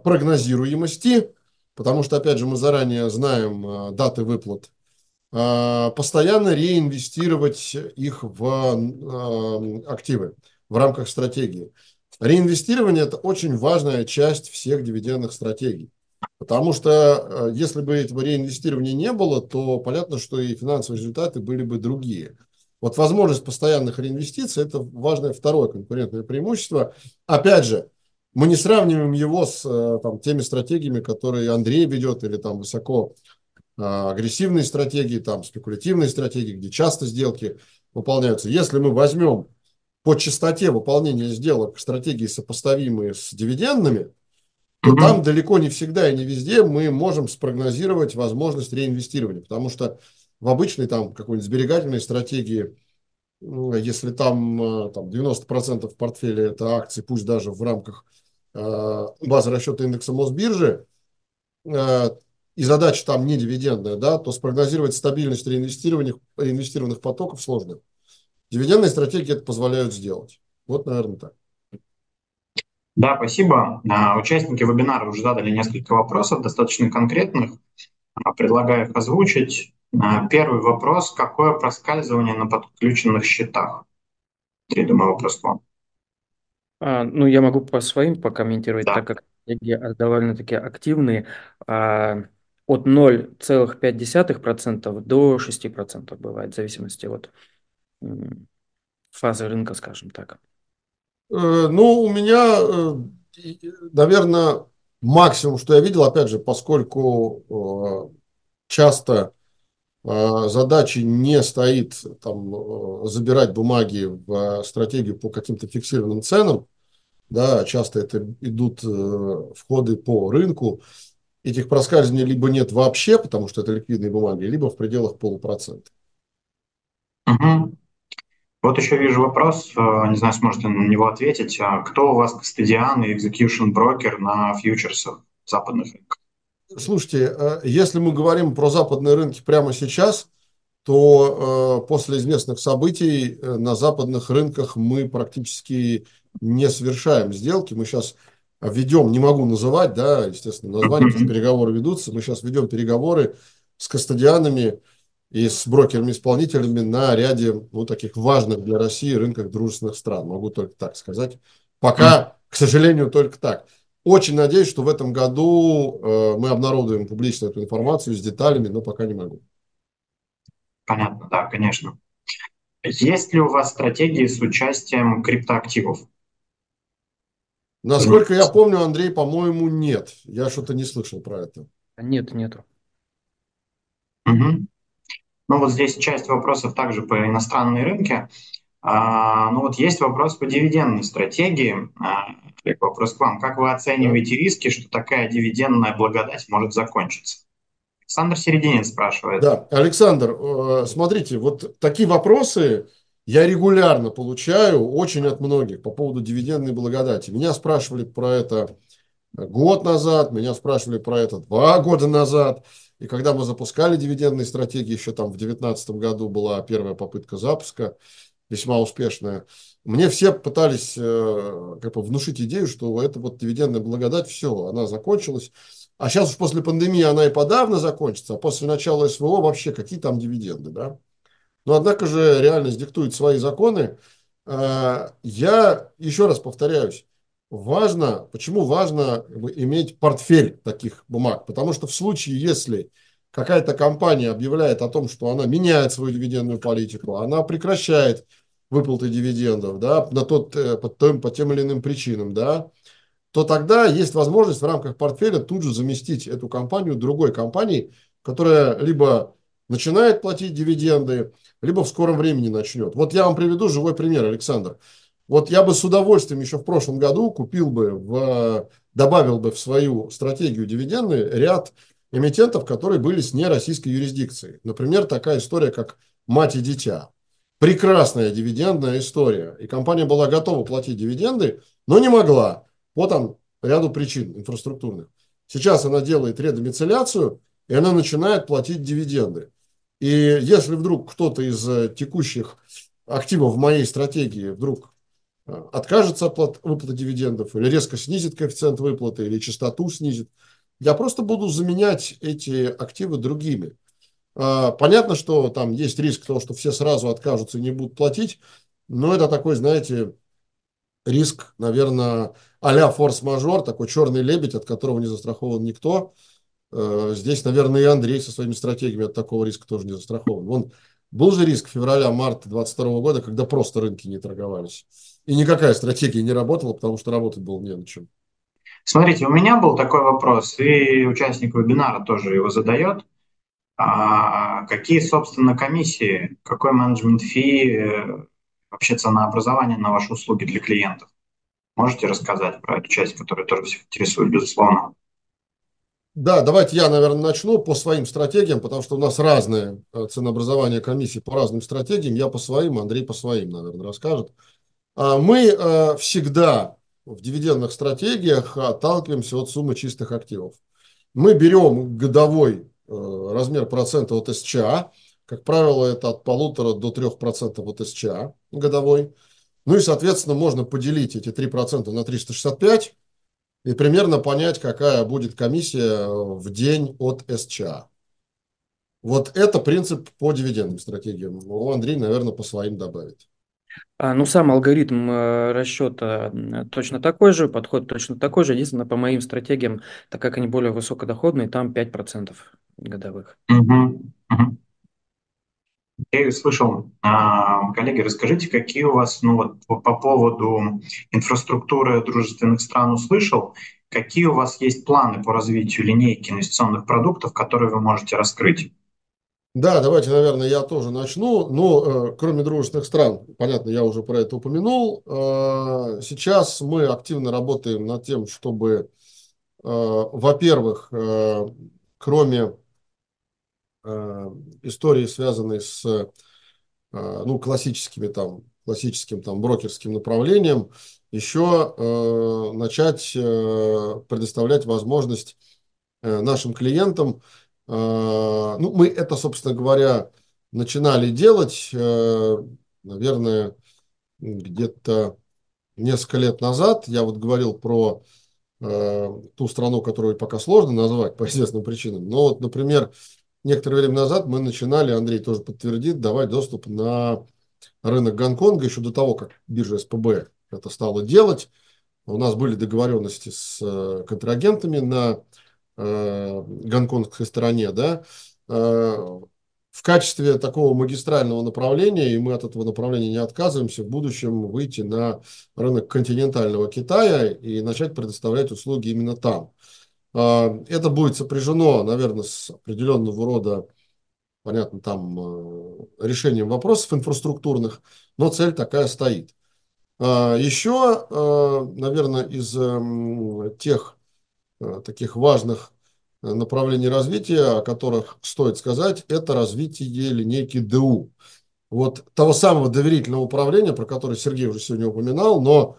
прогнозируемости, потому что, опять же, мы заранее знаем э, даты выплат, э, постоянно реинвестировать их в э, активы в рамках стратегии. Реинвестирование – это очень важная часть всех дивидендных стратегий. Потому что если бы этого реинвестирования не было, то понятно, что и финансовые результаты были бы другие. Вот возможность постоянных реинвестиций – это важное второе конкурентное преимущество. Опять же, мы не сравниваем его с э, там, теми стратегиями, которые Андрей ведет, или там высоко э, агрессивные стратегии, там спекулятивные стратегии, где часто сделки выполняются. Если мы возьмем по частоте выполнения сделок стратегии, сопоставимые с дивидендными, то mm-hmm. там далеко не всегда и не везде мы можем спрогнозировать возможность реинвестирования, потому что в обычной там какой-нибудь сберегательной стратегии, ну, если там, э, там 90% портфеля это акции, пусть даже в рамках э, базы расчета индекса Мосбиржи, э, и задача там не дивидендная, да, то спрогнозировать стабильность реинвестированных, реинвестированных потоков сложно. Дивидендные стратегии это позволяют сделать. Вот, наверное, так. Да, спасибо. А, участники вебинара уже задали несколько вопросов, достаточно конкретных. А, предлагаю их озвучить. А, первый вопрос. Какое проскальзывание на подключенных счетах? Я думаю, вопрос к вам. А, ну, я могу по своим покомментировать, да. так как они довольно-таки активные. А, от 0,5% до 6% бывает, в зависимости от фазы рынка, скажем так. Э, ну, у меня, э, наверное, максимум, что я видел, опять же, поскольку э, часто а, задачи не стоит там, забирать бумаги в стратегию по каким-то фиксированным ценам, да, часто это идут входы по рынку, этих проскальзываний либо нет вообще, потому что это ликвидные бумаги, либо в пределах полупроцента. Угу. Вот еще вижу вопрос, э, не знаю, сможете на него ответить. А кто у вас кастодиан и execution брокер на фьючерсах западных рынках? Слушайте, э, если мы говорим про западные рынки прямо сейчас, то э, после известных событий на западных рынках мы практически не совершаем сделки. Мы сейчас ведем, не могу называть, да, естественно, название, потому что переговоры ведутся. Мы сейчас ведем переговоры с кастодианами и с брокерами-исполнителями на ряде ну, таких важных для России рынках дружественных стран. Могу только так сказать. Пока, к сожалению, только так. Очень надеюсь, что в этом году э, мы обнародуем публично эту информацию с деталями, но пока не могу. Понятно, да, конечно. Есть ли у вас стратегии с участием криптоактивов? Насколько я помню, Андрей, по-моему, нет. Я что-то не слышал про это. Нет, нету. Угу. Ну вот здесь часть вопросов также по иностранные рынки. А, ну вот есть вопрос по дивидендной стратегии. А, вопрос к вам. Как вы оцениваете риски, что такая дивидендная благодать может закончиться? Александр Серединин спрашивает. Да, Александр, э, смотрите, вот такие вопросы я регулярно получаю очень от многих по поводу дивидендной благодати. Меня спрашивали про это год назад, меня спрашивали про это два года назад. И когда мы запускали дивидендные стратегии, еще там в 2019 году была первая попытка запуска, весьма успешная, мне все пытались э, как бы внушить идею, что это вот дивидендная благодать, все, она закончилась. А сейчас уж после пандемии она и подавно закончится, а после начала СВО вообще какие там дивиденды, да? Но однако же реальность диктует свои законы. Э, я еще раз повторяюсь, важно, почему важно иметь портфель таких бумаг? Потому что в случае, если какая-то компания объявляет о том, что она меняет свою дивидендную политику, она прекращает выплаты дивидендов да, на тот, э, по, тем, по тем или иным причинам, да, то тогда есть возможность в рамках портфеля тут же заместить эту компанию другой компанией, которая либо начинает платить дивиденды, либо в скором времени начнет. Вот я вам приведу живой пример, Александр. Вот я бы с удовольствием еще в прошлом году купил бы, в, добавил бы в свою стратегию дивиденды ряд эмитентов, которые были с нероссийской юрисдикцией. Например, такая история, как «Мать и дитя». Прекрасная дивидендная история. И компания была готова платить дивиденды, но не могла. Вот там ряду причин инфраструктурных. Сейчас она делает редомицеляцию, и она начинает платить дивиденды. И если вдруг кто-то из э, текущих активов в моей стратегии вдруг откажется от выплаты дивидендов или резко снизит коэффициент выплаты или частоту снизит. Я просто буду заменять эти активы другими. А, понятно, что там есть риск того, что все сразу откажутся и не будут платить, но это такой, знаете, риск, наверное, а-ля форс-мажор, такой черный лебедь, от которого не застрахован никто. А, здесь, наверное, и Андрей со своими стратегиями от такого риска тоже не застрахован. Вон, был же риск февраля-марта 2022 года, когда просто рынки не торговались. И никакая стратегия не работала, потому что работать было не на чем. Смотрите, у меня был такой вопрос, и участник вебинара тоже его задает. А какие, собственно, комиссии, какой менеджмент фи, э, вообще ценообразование на ваши услуги для клиентов? Можете рассказать про эту часть, которая тоже всех интересует, безусловно? Да, давайте я, наверное, начну по своим стратегиям, потому что у нас разное э, ценообразование комиссии по разным стратегиям. Я по своим, Андрей по своим, наверное, расскажет. А мы э, всегда в дивидендных стратегиях отталкиваемся от суммы чистых активов. Мы берем годовой э, размер процента от СЧА, как правило, это от полутора до трех процентов от СЧА годовой. Ну и, соответственно, можно поделить эти 3% на 365 и примерно понять, какая будет комиссия в день от СЧА. Вот это принцип по дивидендным стратегиям. Андрей, наверное, по своим добавит. А, ну, сам алгоритм э, расчета точно такой же, подход точно такой же. Единственное, по моим стратегиям, так как они более высокодоходные, там 5% годовых. Я слышал, а, коллеги, расскажите, какие у вас, ну вот по поводу инфраструктуры дружественных стран услышал, какие у вас есть планы по развитию линейки инвестиционных продуктов, которые вы можете раскрыть? Да, давайте, наверное, я тоже начну. Ну, э, кроме дружественных стран, понятно, я уже про это упомянул. Э, сейчас мы активно работаем над тем, чтобы, э, во-первых, э, кроме э, истории, связанной с э, ну, классическими там, классическим там брокерским направлением, еще э, начать э, предоставлять возможность э, нашим клиентам ну, мы это, собственно говоря, начинали делать, э, наверное, где-то несколько лет назад. Я вот говорил про э, ту страну, которую пока сложно назвать по известным причинам. Но вот, например, некоторое время назад мы начинали, Андрей тоже подтвердит, давать доступ на рынок Гонконга еще до того, как биржа СПБ это стала делать. У нас были договоренности с э, контрагентами на Э, гонконгской стороне, да, э, в качестве такого магистрального направления, и мы от этого направления не отказываемся, в будущем выйти на рынок континентального Китая и начать предоставлять услуги именно там. А, это будет сопряжено, наверное, с определенного рода, понятно, там э, решением вопросов инфраструктурных, но цель такая стоит. Еще, э, наверное, из тех э, таких важных направлений развития, о которых стоит сказать, это развитие линейки ДУ. Вот того самого доверительного управления, про которое Сергей уже сегодня упоминал, но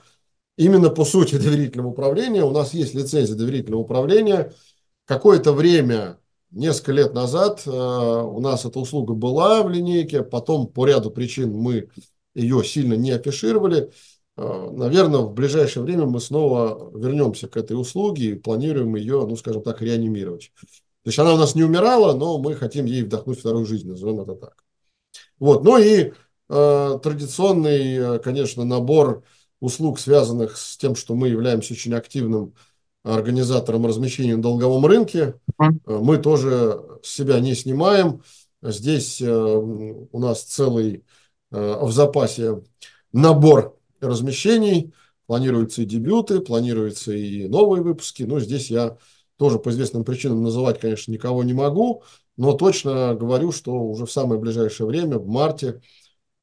именно по сути доверительного управления у нас есть лицензия доверительного управления. Какое-то время, несколько лет назад, э, у нас эта услуга была в линейке, потом по ряду причин мы ее сильно не афишировали. Э, наверное, в ближайшее время мы снова вернемся к этой услуге и планируем ее, ну, скажем так, реанимировать. То есть она у нас не умирала, но мы хотим ей вдохнуть вторую жизнь, назовем это так. Вот. Ну и э, традиционный, э, конечно, набор услуг, связанных с тем, что мы являемся очень активным организатором размещения на долговом рынке. Э, мы тоже себя не снимаем. Здесь э, у нас целый э, в запасе набор размещений, планируются и дебюты, планируются и новые выпуски. Но здесь я тоже по известным причинам называть, конечно, никого не могу, но точно говорю, что уже в самое ближайшее время, в марте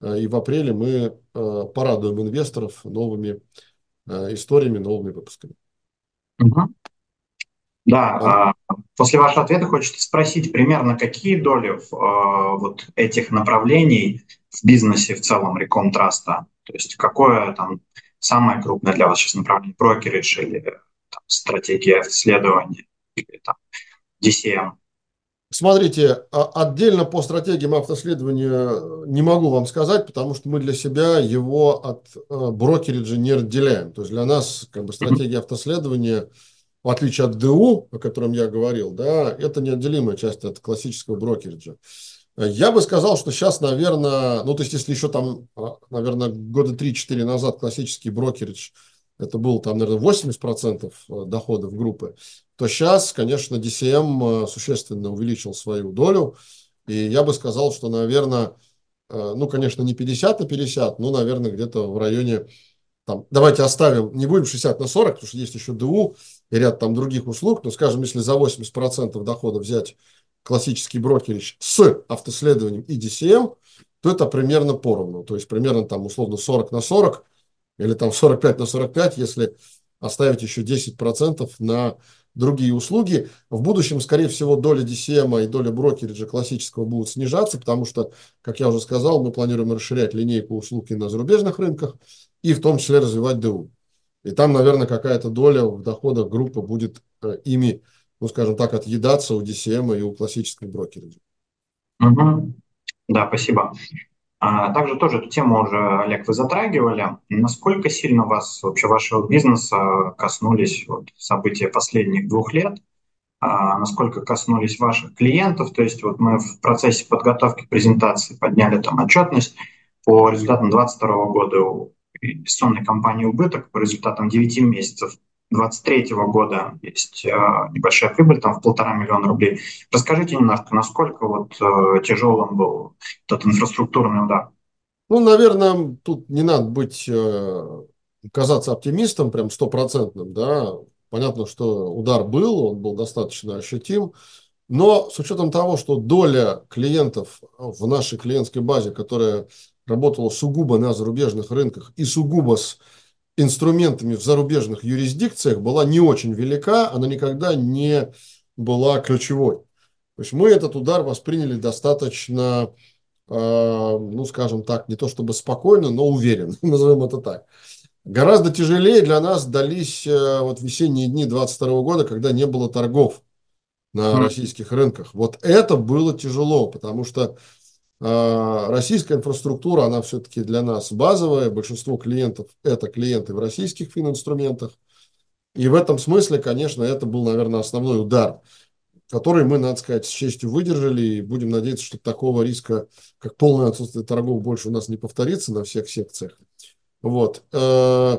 э, и в апреле мы э, порадуем инвесторов новыми э, историями, новыми выпусками. Угу. Да, а, после вашего ответа хочется спросить примерно, какие доли вот этих направлений в бизнесе в целом Рекомтраста то есть какое там самое крупное для вас сейчас направление, брокеридж или там, стратегия исследования или там DCM? Смотрите, а, отдельно по стратегиям автоследования не могу вам сказать, потому что мы для себя его от э, брокериджа не разделяем. То есть для нас как бы стратегия автоследования, в отличие от ДУ, о котором я говорил, да, это неотделимая часть от классического брокериджа. Я бы сказал, что сейчас, наверное, ну, то есть, если еще там, наверное, года 3-4 назад классический брокеридж, это был там, наверное, 80% э, доходов группы, то сейчас, конечно, DCM э, существенно увеличил свою долю. И я бы сказал, что, наверное, э, ну, конечно, не 50 на 50, но, наверное, где-то в районе, там, давайте оставим, не будем 60 на 40, потому что есть еще ДУ и ряд там других услуг, но, скажем, если за 80% дохода взять классический брокерич с автоследованием и DCM, то это примерно поровну. То есть примерно там условно 40 на 40 или там 45 на 45, если оставить еще 10% на другие услуги. В будущем, скорее всего, доля DCM и доля брокериджа классического будут снижаться, потому что, как я уже сказал, мы планируем расширять линейку услуг и на зарубежных рынках, и в том числе развивать ДУ. И там, наверное, какая-то доля в доходах группы будет э, ими ну, скажем так, отъедаться у DCM и у классической брокериджа. Угу. Да, спасибо. А, также тоже эту тему уже, Олег, вы затрагивали. Насколько сильно вас, вообще вашего бизнеса коснулись вот, события последних двух лет? А, насколько коснулись ваших клиентов? То есть вот мы в процессе подготовки презентации подняли там отчетность по результатам 2022 года у инвестиционной компании «Убыток» по результатам 9 месяцев 2023 года есть э, небольшая прибыль, там в полтора миллиона рублей. Расскажите немножко, насколько вот э, тяжелым был этот инфраструктурный удар? Ну, наверное, тут не надо быть, э, казаться оптимистом, прям стопроцентным, да. Понятно, что удар был, он был достаточно ощутим, но с учетом того, что доля клиентов в нашей клиентской базе, которая работала сугубо на зарубежных рынках и сугубо с инструментами в зарубежных юрисдикциях была не очень велика, она никогда не была ключевой. То есть мы этот удар восприняли достаточно, э, ну скажем так, не то чтобы спокойно, но уверенно, назовем это так. Гораздо тяжелее для нас дались э, вот весенние дни 22 года, когда не было торгов на российских рынках. Вот это было тяжело, потому что а, российская инфраструктура, она все-таки для нас базовая. Большинство клиентов – это клиенты в российских фининструментах. И в этом смысле, конечно, это был, наверное, основной удар, который мы, надо сказать, с честью выдержали. И будем надеяться, что такого риска, как полное отсутствие торгов, больше у нас не повторится на всех секциях. Вот. Э,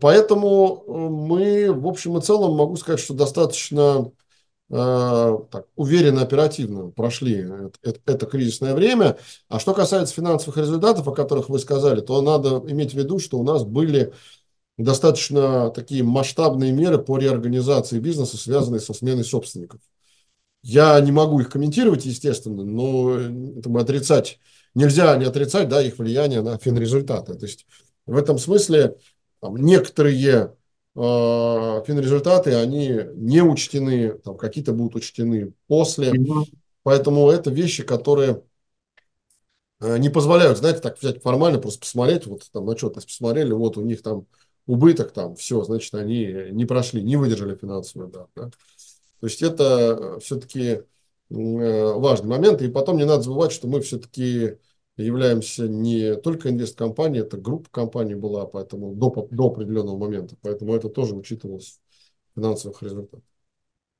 поэтому мы, в общем и целом, могу сказать, что достаточно э, так, уверенно, оперативно прошли это, это, это кризисное время. А что касается финансовых результатов, о которых вы сказали, то надо иметь в виду, что у нас были достаточно такие масштабные меры по реорганизации бизнеса, связанные со сменой собственников. Я не могу их комментировать, естественно, но это бы отрицать нельзя не отрицать да, их влияние на финрезультаты. То есть в этом смысле там, некоторые э, финрезультаты, они не учтены, там, какие-то будут учтены после. Поэтому это вещи, которые э, не позволяют, знаете, так взять формально, просто посмотреть, вот там на отчетность посмотрели, вот у них там убыток, там все, значит, они не прошли, не выдержали финансовый удар. Да? То есть это все-таки Э, важный момент. И потом не надо забывать, что мы все-таки являемся не только инвесткомпанией, это группа компаний была, поэтому до, до определенного момента. Поэтому это тоже учитывалось в финансовых результатах.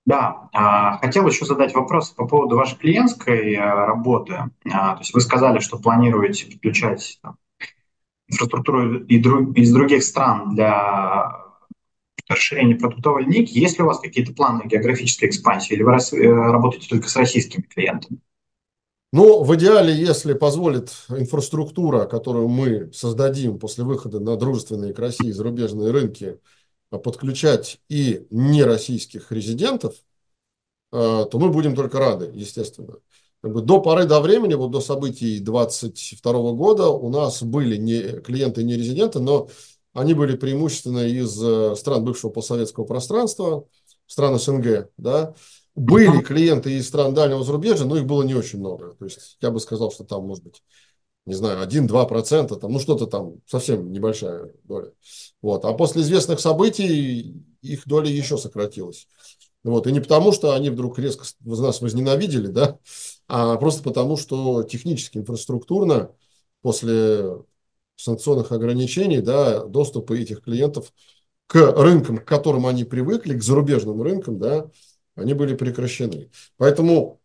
Да, а, хотел еще задать вопрос по поводу вашей клиентской э, работы. А, то есть вы сказали, что планируете подключать инфраструктуру из других стран для расширение продуктовой линейки. Есть ли у вас какие-то планы географической экспансии или вы э, работаете только с российскими клиентами? Ну, в идеале, если позволит инфраструктура, которую мы создадим после выхода на дружественные к России зарубежные рынки, а подключать и нероссийских резидентов, э, то мы будем только рады, естественно. До поры до времени, вот до событий 2022 года у нас были не, клиенты не резиденты, но они были преимущественно из э, стран бывшего постсоветского пространства, стран СНГ, да. Были клиенты из стран дальнего зарубежья, но их было не очень много. То есть я бы сказал, что там, может быть, не знаю, 1-2%, там, ну что-то там совсем небольшая доля. Вот. А после известных событий их доля еще сократилась. Вот. И не потому, что они вдруг резко нас возненавидели, да, а просто потому, что технически, инфраструктурно после санкционных ограничений, да, доступа этих клиентов к рынкам, к которым они привыкли, к зарубежным рынкам, да, они были прекращены. Поэтому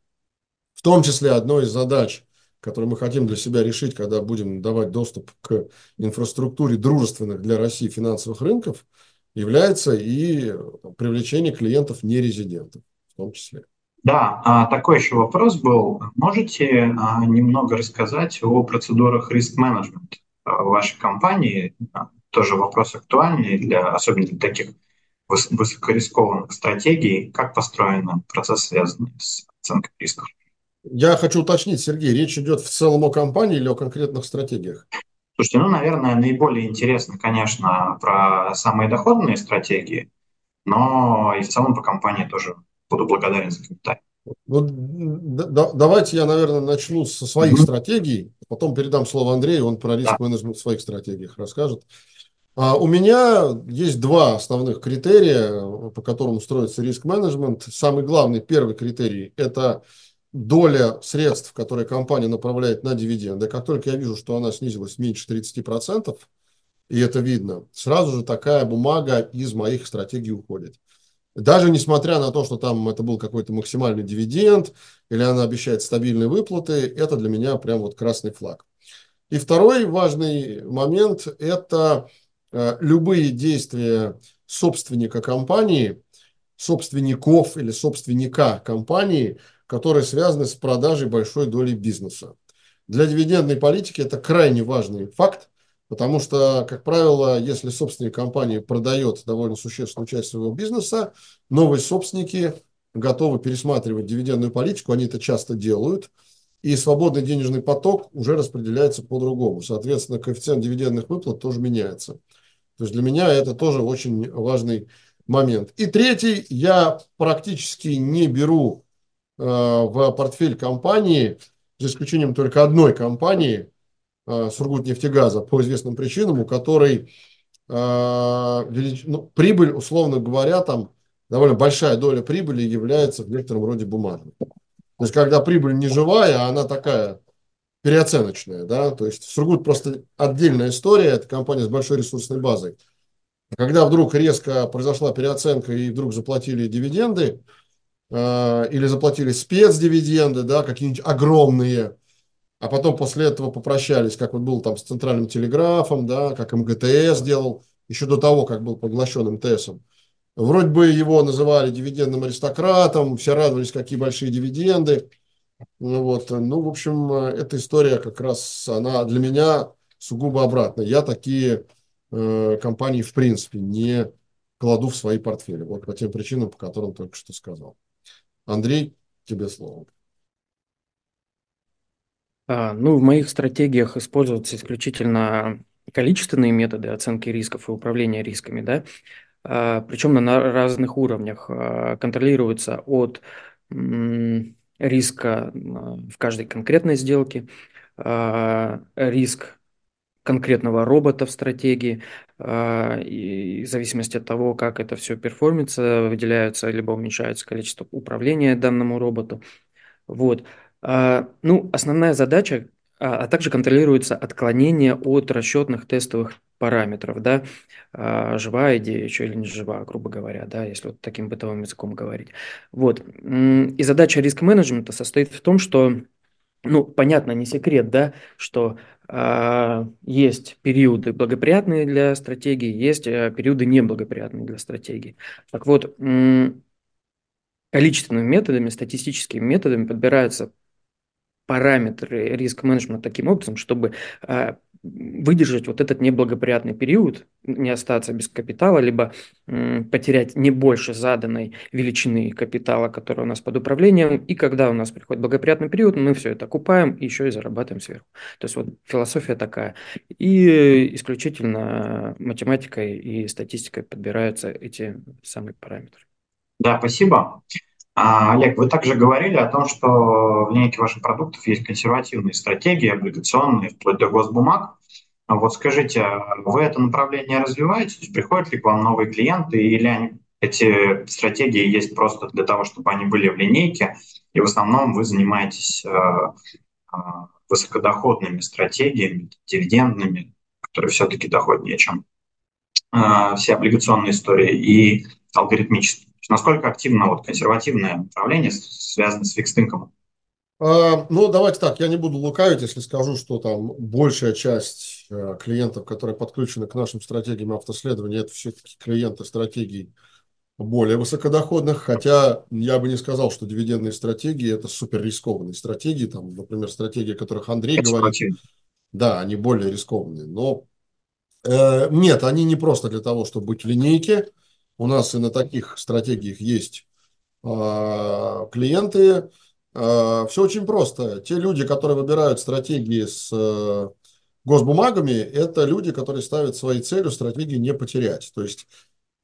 в том числе одной из задач, которую мы хотим для себя решить, когда будем давать доступ к инфраструктуре дружественных для России финансовых рынков, является и привлечение клиентов нерезидентов в том числе. Да, а такой еще вопрос был. Можете а, немного рассказать о процедурах риск-менеджмента? вашей компании, тоже вопрос актуальный, для, особенно для таких высокорискованных стратегий. Как построен процесс, связанный с оценкой рисков? Я хочу уточнить, Сергей, речь идет в целом о компании или о конкретных стратегиях? Слушайте, ну, наверное, наиболее интересно, конечно, про самые доходные стратегии, но и в целом по компании тоже буду благодарен за комментарий. Ну, да, давайте я, наверное, начну со своих mm-hmm. стратегий, потом передам слово Андрею, он про риск-менеджмент в своих стратегиях расскажет. А у меня есть два основных критерия, по которым строится риск-менеджмент. Самый главный, первый критерий – это доля средств, которые компания направляет на дивиденды. Как только я вижу, что она снизилась меньше 30%, и это видно, сразу же такая бумага из моих стратегий уходит. Даже несмотря на то, что там это был какой-то максимальный дивиденд, или она обещает стабильные выплаты, это для меня прям вот красный флаг. И второй важный момент – это любые действия собственника компании, собственников или собственника компании, которые связаны с продажей большой доли бизнеса. Для дивидендной политики это крайне важный факт, Потому что, как правило, если собственник компании продает довольно существенную часть своего бизнеса, новые собственники готовы пересматривать дивидендную политику, они это часто делают, и свободный денежный поток уже распределяется по-другому. Соответственно, коэффициент дивидендных выплат тоже меняется. То есть для меня это тоже очень важный момент. И третий, я практически не беру э, в портфель компании, за исключением только одной компании, э, Сургутнефтегаза по известным причинам, у которой э, велич... ну, прибыль, условно говоря, там довольно большая доля прибыли является в некотором роде бумажной. То есть, когда прибыль не живая, а она такая переоценочная, да, то есть Сургут просто отдельная история, это компания с большой ресурсной базой. Когда вдруг резко произошла переоценка и вдруг заплатили дивиденды, э, или заплатили спецдивиденды, да, какие-нибудь огромные, а потом после этого попрощались, как вот был там с центральным телеграфом, да, как МГТС делал, еще до того, как был поглощен МТСом. Вроде бы его называли дивидендным аристократом, все радовались, какие большие дивиденды. Ну, вот. ну, в общем, эта история как раз, она для меня сугубо обратная. Я такие э, компании, в принципе, не кладу в свои портфели. Вот по тем причинам, по которым только что сказал. Андрей, тебе слово. А, ну, в моих стратегиях используются исключительно количественные методы оценки рисков и управления рисками, да, а, причем на разных уровнях. А, контролируется от риска в каждой конкретной сделке, риск конкретного робота в стратегии, и в зависимости от того, как это все перформится, выделяются либо уменьшается количество управления данному роботу. Вот. Ну, основная задача а, а также контролируется отклонение от расчетных тестовых параметров, да, а, живая идея еще или не живая, грубо говоря, да, если вот таким бытовым языком говорить. Вот. И задача риск-менеджмента состоит в том, что, ну, понятно, не секрет, да, что а, есть периоды благоприятные для стратегии, есть а, периоды неблагоприятные для стратегии. Так вот, количественными методами, статистическими методами подбираются параметры риск-менеджмента таким образом, чтобы а, выдержать вот этот неблагоприятный период, не остаться без капитала, либо потерять не больше заданной величины капитала, который у нас под управлением, и когда у нас приходит благоприятный период, мы все это купаем и еще и зарабатываем сверху. То есть вот философия такая. И исключительно математикой и статистикой подбираются эти самые параметры. Да, спасибо. А, Олег, вы также говорили о том, что в линейке ваших продуктов есть консервативные стратегии, облигационные, вплоть до госбумаг. А вот скажите, вы это направление развиваете? То есть приходят ли к вам новые клиенты или они, эти стратегии есть просто для того, чтобы они были в линейке, и в основном вы занимаетесь э, э, высокодоходными стратегиями, дивидендными, которые все-таки доходнее, чем э, все облигационные истории, и алгоритмические? Насколько активно вот консервативное направление связано с фикстинком? А, ну, давайте так, я не буду лукавить, если скажу, что там большая часть э, клиентов, которые подключены к нашим стратегиям автоследования, это все-таки клиенты стратегий более высокодоходных, хотя я бы не сказал, что дивидендные стратегии – это супер рискованные стратегии, там, например, стратегии, о которых Андрей говорит, да, они более рискованные, но э, нет, они не просто для того, чтобы быть в линейке, у нас и на таких стратегиях есть а, клиенты. А, все очень просто. Те люди, которые выбирают стратегии с э, госбумагами, это люди, которые ставят своей целью стратегии не потерять. То есть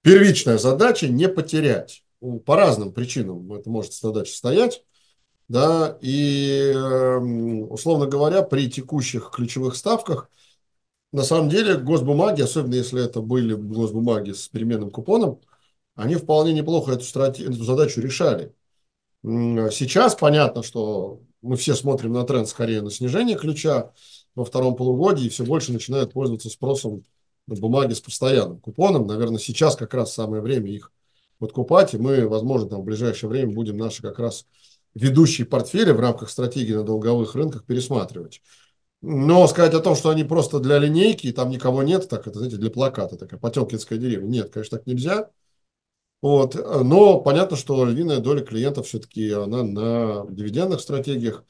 первичная задача не потерять. По разным причинам это может задача стоять. Да, и, эм, условно говоря, при текущих ключевых ставках – на самом деле госбумаги, особенно если это были госбумаги с переменным купоном, они вполне неплохо эту, стратегию, эту задачу решали. Сейчас понятно, что мы все смотрим на тренд скорее на снижение ключа во втором полугодии и все больше начинают пользоваться спросом на бумаги с постоянным купоном. Наверное, сейчас как раз самое время их подкупать, и мы, возможно, там в ближайшее время будем наши как раз ведущие портфели в рамках стратегии на долговых рынках пересматривать. Но сказать о том, что они просто для линейки, и там никого нет, так это, знаете, для плаката, такая Потемкинская деревня. Нет, конечно, так нельзя. Вот. Но понятно, что львиная доля клиентов все-таки она на дивидендных стратегиях,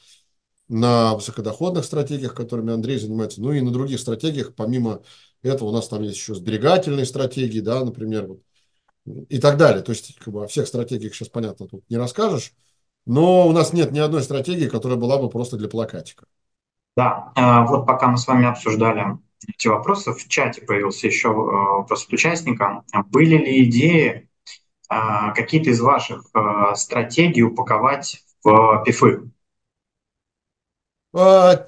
на высокодоходных стратегиях, которыми Андрей занимается, ну и на других стратегиях. Помимо этого у нас там есть еще сберегательные стратегии, да, например, вот, и так далее. То есть как бы, о всех стратегиях сейчас, понятно, тут не расскажешь. Но у нас нет ни одной стратегии, которая была бы просто для плакатика. Да, э, вот пока мы с вами обсуждали эти вопросы, в чате появился еще э, вопрос от участника. Были ли идеи э, какие-то из ваших стратегий упаковать в пифы?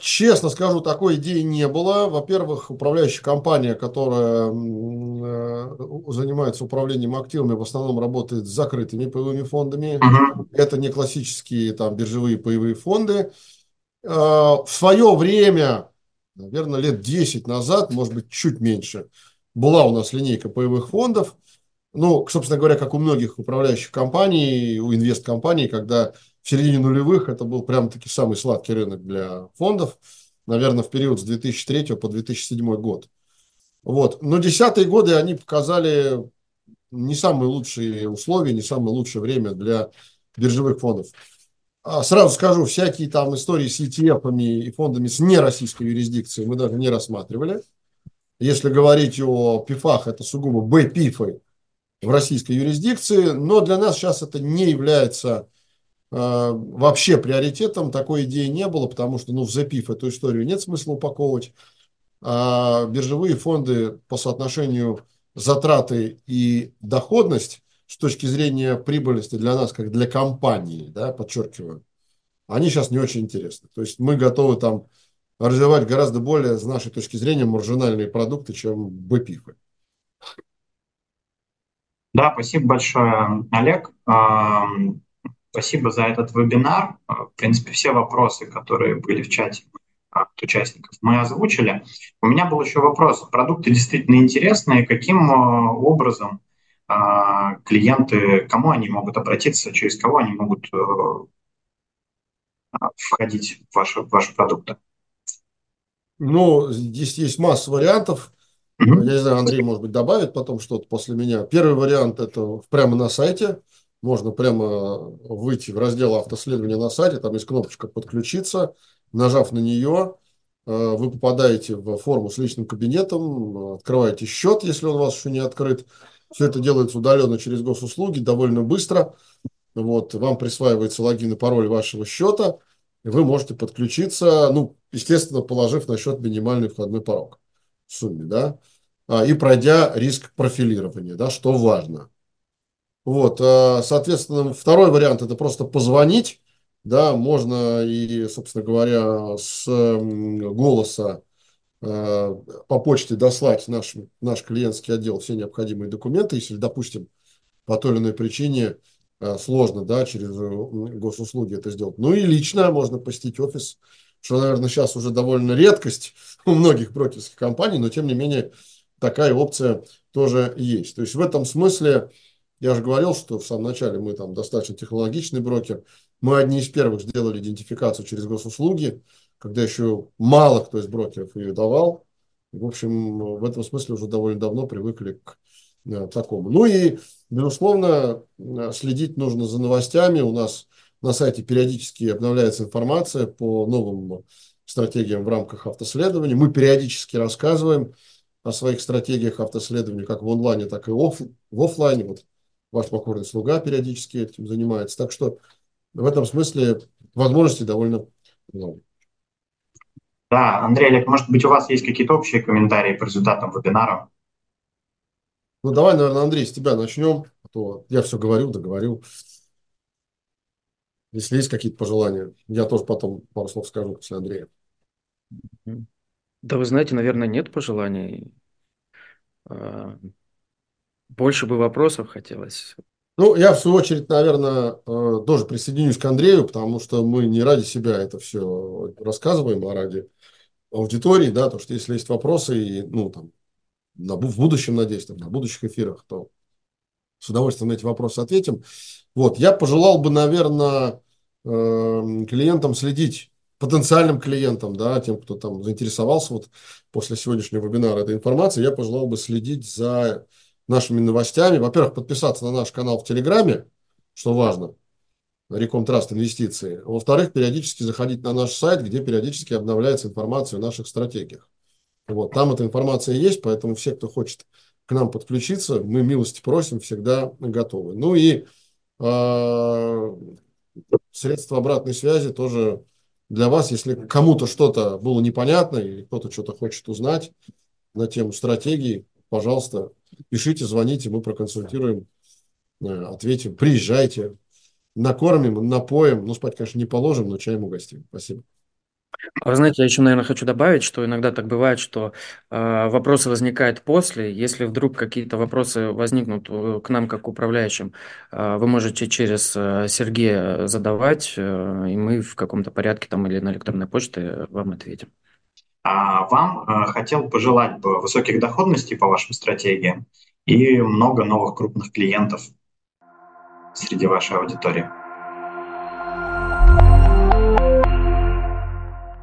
Честно скажу, такой идеи не было. Во-первых, управляющая компания, которая занимается управлением активами, в основном работает с закрытыми паевыми фондами. Угу. Это не классические там, биржевые паевые фонды. Э, в свое время, наверное, лет 10 назад, может быть, чуть меньше, была у нас линейка паевых фондов. Ну, собственно говоря, как у многих управляющих компаний, у инвесткомпаний, когда в середине нулевых это был прям-таки самый сладкий рынок для фондов, наверное, в период с 2003 по 2007 год. Вот. Но десятые годы они показали не самые лучшие условия, не самое лучшее время для биржевых фондов. А сразу скажу, всякие там истории с ETF и фондами с нероссийской юрисдикцией мы даже не рассматривали. Если говорить о ПИФах, это сугубо Б-ПИФы в российской юрисдикции, но для нас сейчас это не является э, вообще приоритетом, такой идеи не было, потому что ну, в ЗПИФ эту историю нет смысла упаковывать. А биржевые фонды по соотношению затраты и доходность с точки зрения прибыльности для нас, как для компании, да, подчеркиваю, они сейчас не очень интересны. То есть мы готовы там развивать гораздо более, с нашей точки зрения, маржинальные продукты, чем БПИФы. Да, спасибо большое, Олег. Спасибо за этот вебинар. В принципе, все вопросы, которые были в чате от участников, мы озвучили. У меня был еще вопрос. Продукты действительно интересные. Каким образом клиенты, кому они могут обратиться, через кого они могут э, входить в ваши, в ваши продукты? Ну, здесь есть масса вариантов. Mm-hmm. Я не знаю, Андрей, может быть, добавит потом что-то после меня. Первый вариант – это прямо на сайте. Можно прямо выйти в раздел автоследования на сайте, там есть кнопочка «Подключиться». Нажав на нее, э, вы попадаете в форму с личным кабинетом, открываете счет, если он у вас еще не открыт. Все это делается удаленно через госуслуги, довольно быстро. Вот, вам присваивается логин и пароль вашего счета, и вы можете подключиться, ну, естественно, положив на счет минимальный входной порог в сумме, да, а, и пройдя риск профилирования, да, что важно. Вот, а, соответственно, второй вариант – это просто позвонить, да, можно и, собственно говоря, с голоса по почте дослать наш, наш клиентский отдел все необходимые документы, если, допустим, по той или иной причине сложно, да, через э, госуслуги это сделать. Ну и лично можно посетить офис что, наверное, сейчас уже довольно редкость у многих брокерских компаний, но тем не менее такая опция тоже есть. То есть в этом смысле я же говорил, что в самом начале мы там достаточно технологичный брокер. Мы одни из первых сделали идентификацию через госуслуги, когда еще мало кто из брокеров ее давал. В общем, в этом смысле уже довольно давно привыкли к э, такому. Ну и, безусловно, э, следить нужно за новостями. У нас на сайте периодически обновляется информация по новым стратегиям в рамках автоследования. Мы периодически рассказываем о своих стратегиях автоследования как в онлайне, так и оф, в офлайне. Вот ваш покорный слуга периодически этим занимается. Так что в этом смысле возможностей довольно много. Да, Андрей Олег, может быть, у вас есть какие-то общие комментарии по результатам вебинара? Ну, давай, наверное, Андрей, с тебя начнем. А то я все говорю, договорю. Если есть какие-то пожелания, я тоже потом пару слов скажу после Андрея. Да вы знаете, наверное, нет пожеланий. А, больше бы вопросов хотелось. Ну, я в свою очередь, наверное, э, тоже присоединюсь к Андрею, потому что мы не ради себя это все рассказываем, а ради аудитории, да, то что если есть вопросы, и, ну, там, на, в будущем, надеюсь, там, на будущих эфирах, то с удовольствием на эти вопросы ответим. Вот, я пожелал бы, наверное, эм, клиентам следить, потенциальным клиентам, да, тем, кто там заинтересовался вот после сегодняшнего вебинара этой информацией, я пожелал бы следить за нашими новостями. Во-первых, подписаться на наш канал в Телеграме, что важно, Реком Траст Инвестиции. Во-вторых, периодически заходить на наш сайт, где периодически обновляется информация о наших стратегиях. Вот, там эта информация есть, поэтому все, кто хочет к нам подключиться, мы милости просим, всегда готовы. Ну и э, средства обратной связи тоже для вас, если кому-то что-то было непонятно или кто-то что-то хочет узнать на тему стратегии, пожалуйста, пишите, звоните, мы проконсультируем, э, ответим, приезжайте, накормим, напоим, ну спать, конечно, не положим, но чаем угостим. Спасибо. А вы знаете, я еще, наверное, хочу добавить, что иногда так бывает, что э, вопросы возникают после. Если вдруг какие-то вопросы возникнут э, к нам как к управляющим, э, вы можете через э, Сергея задавать, э, и мы в каком-то порядке там или на электронной почте вам ответим. А вам э, хотел пожелать бы высоких доходностей по вашим стратегиям и много новых крупных клиентов среди вашей аудитории.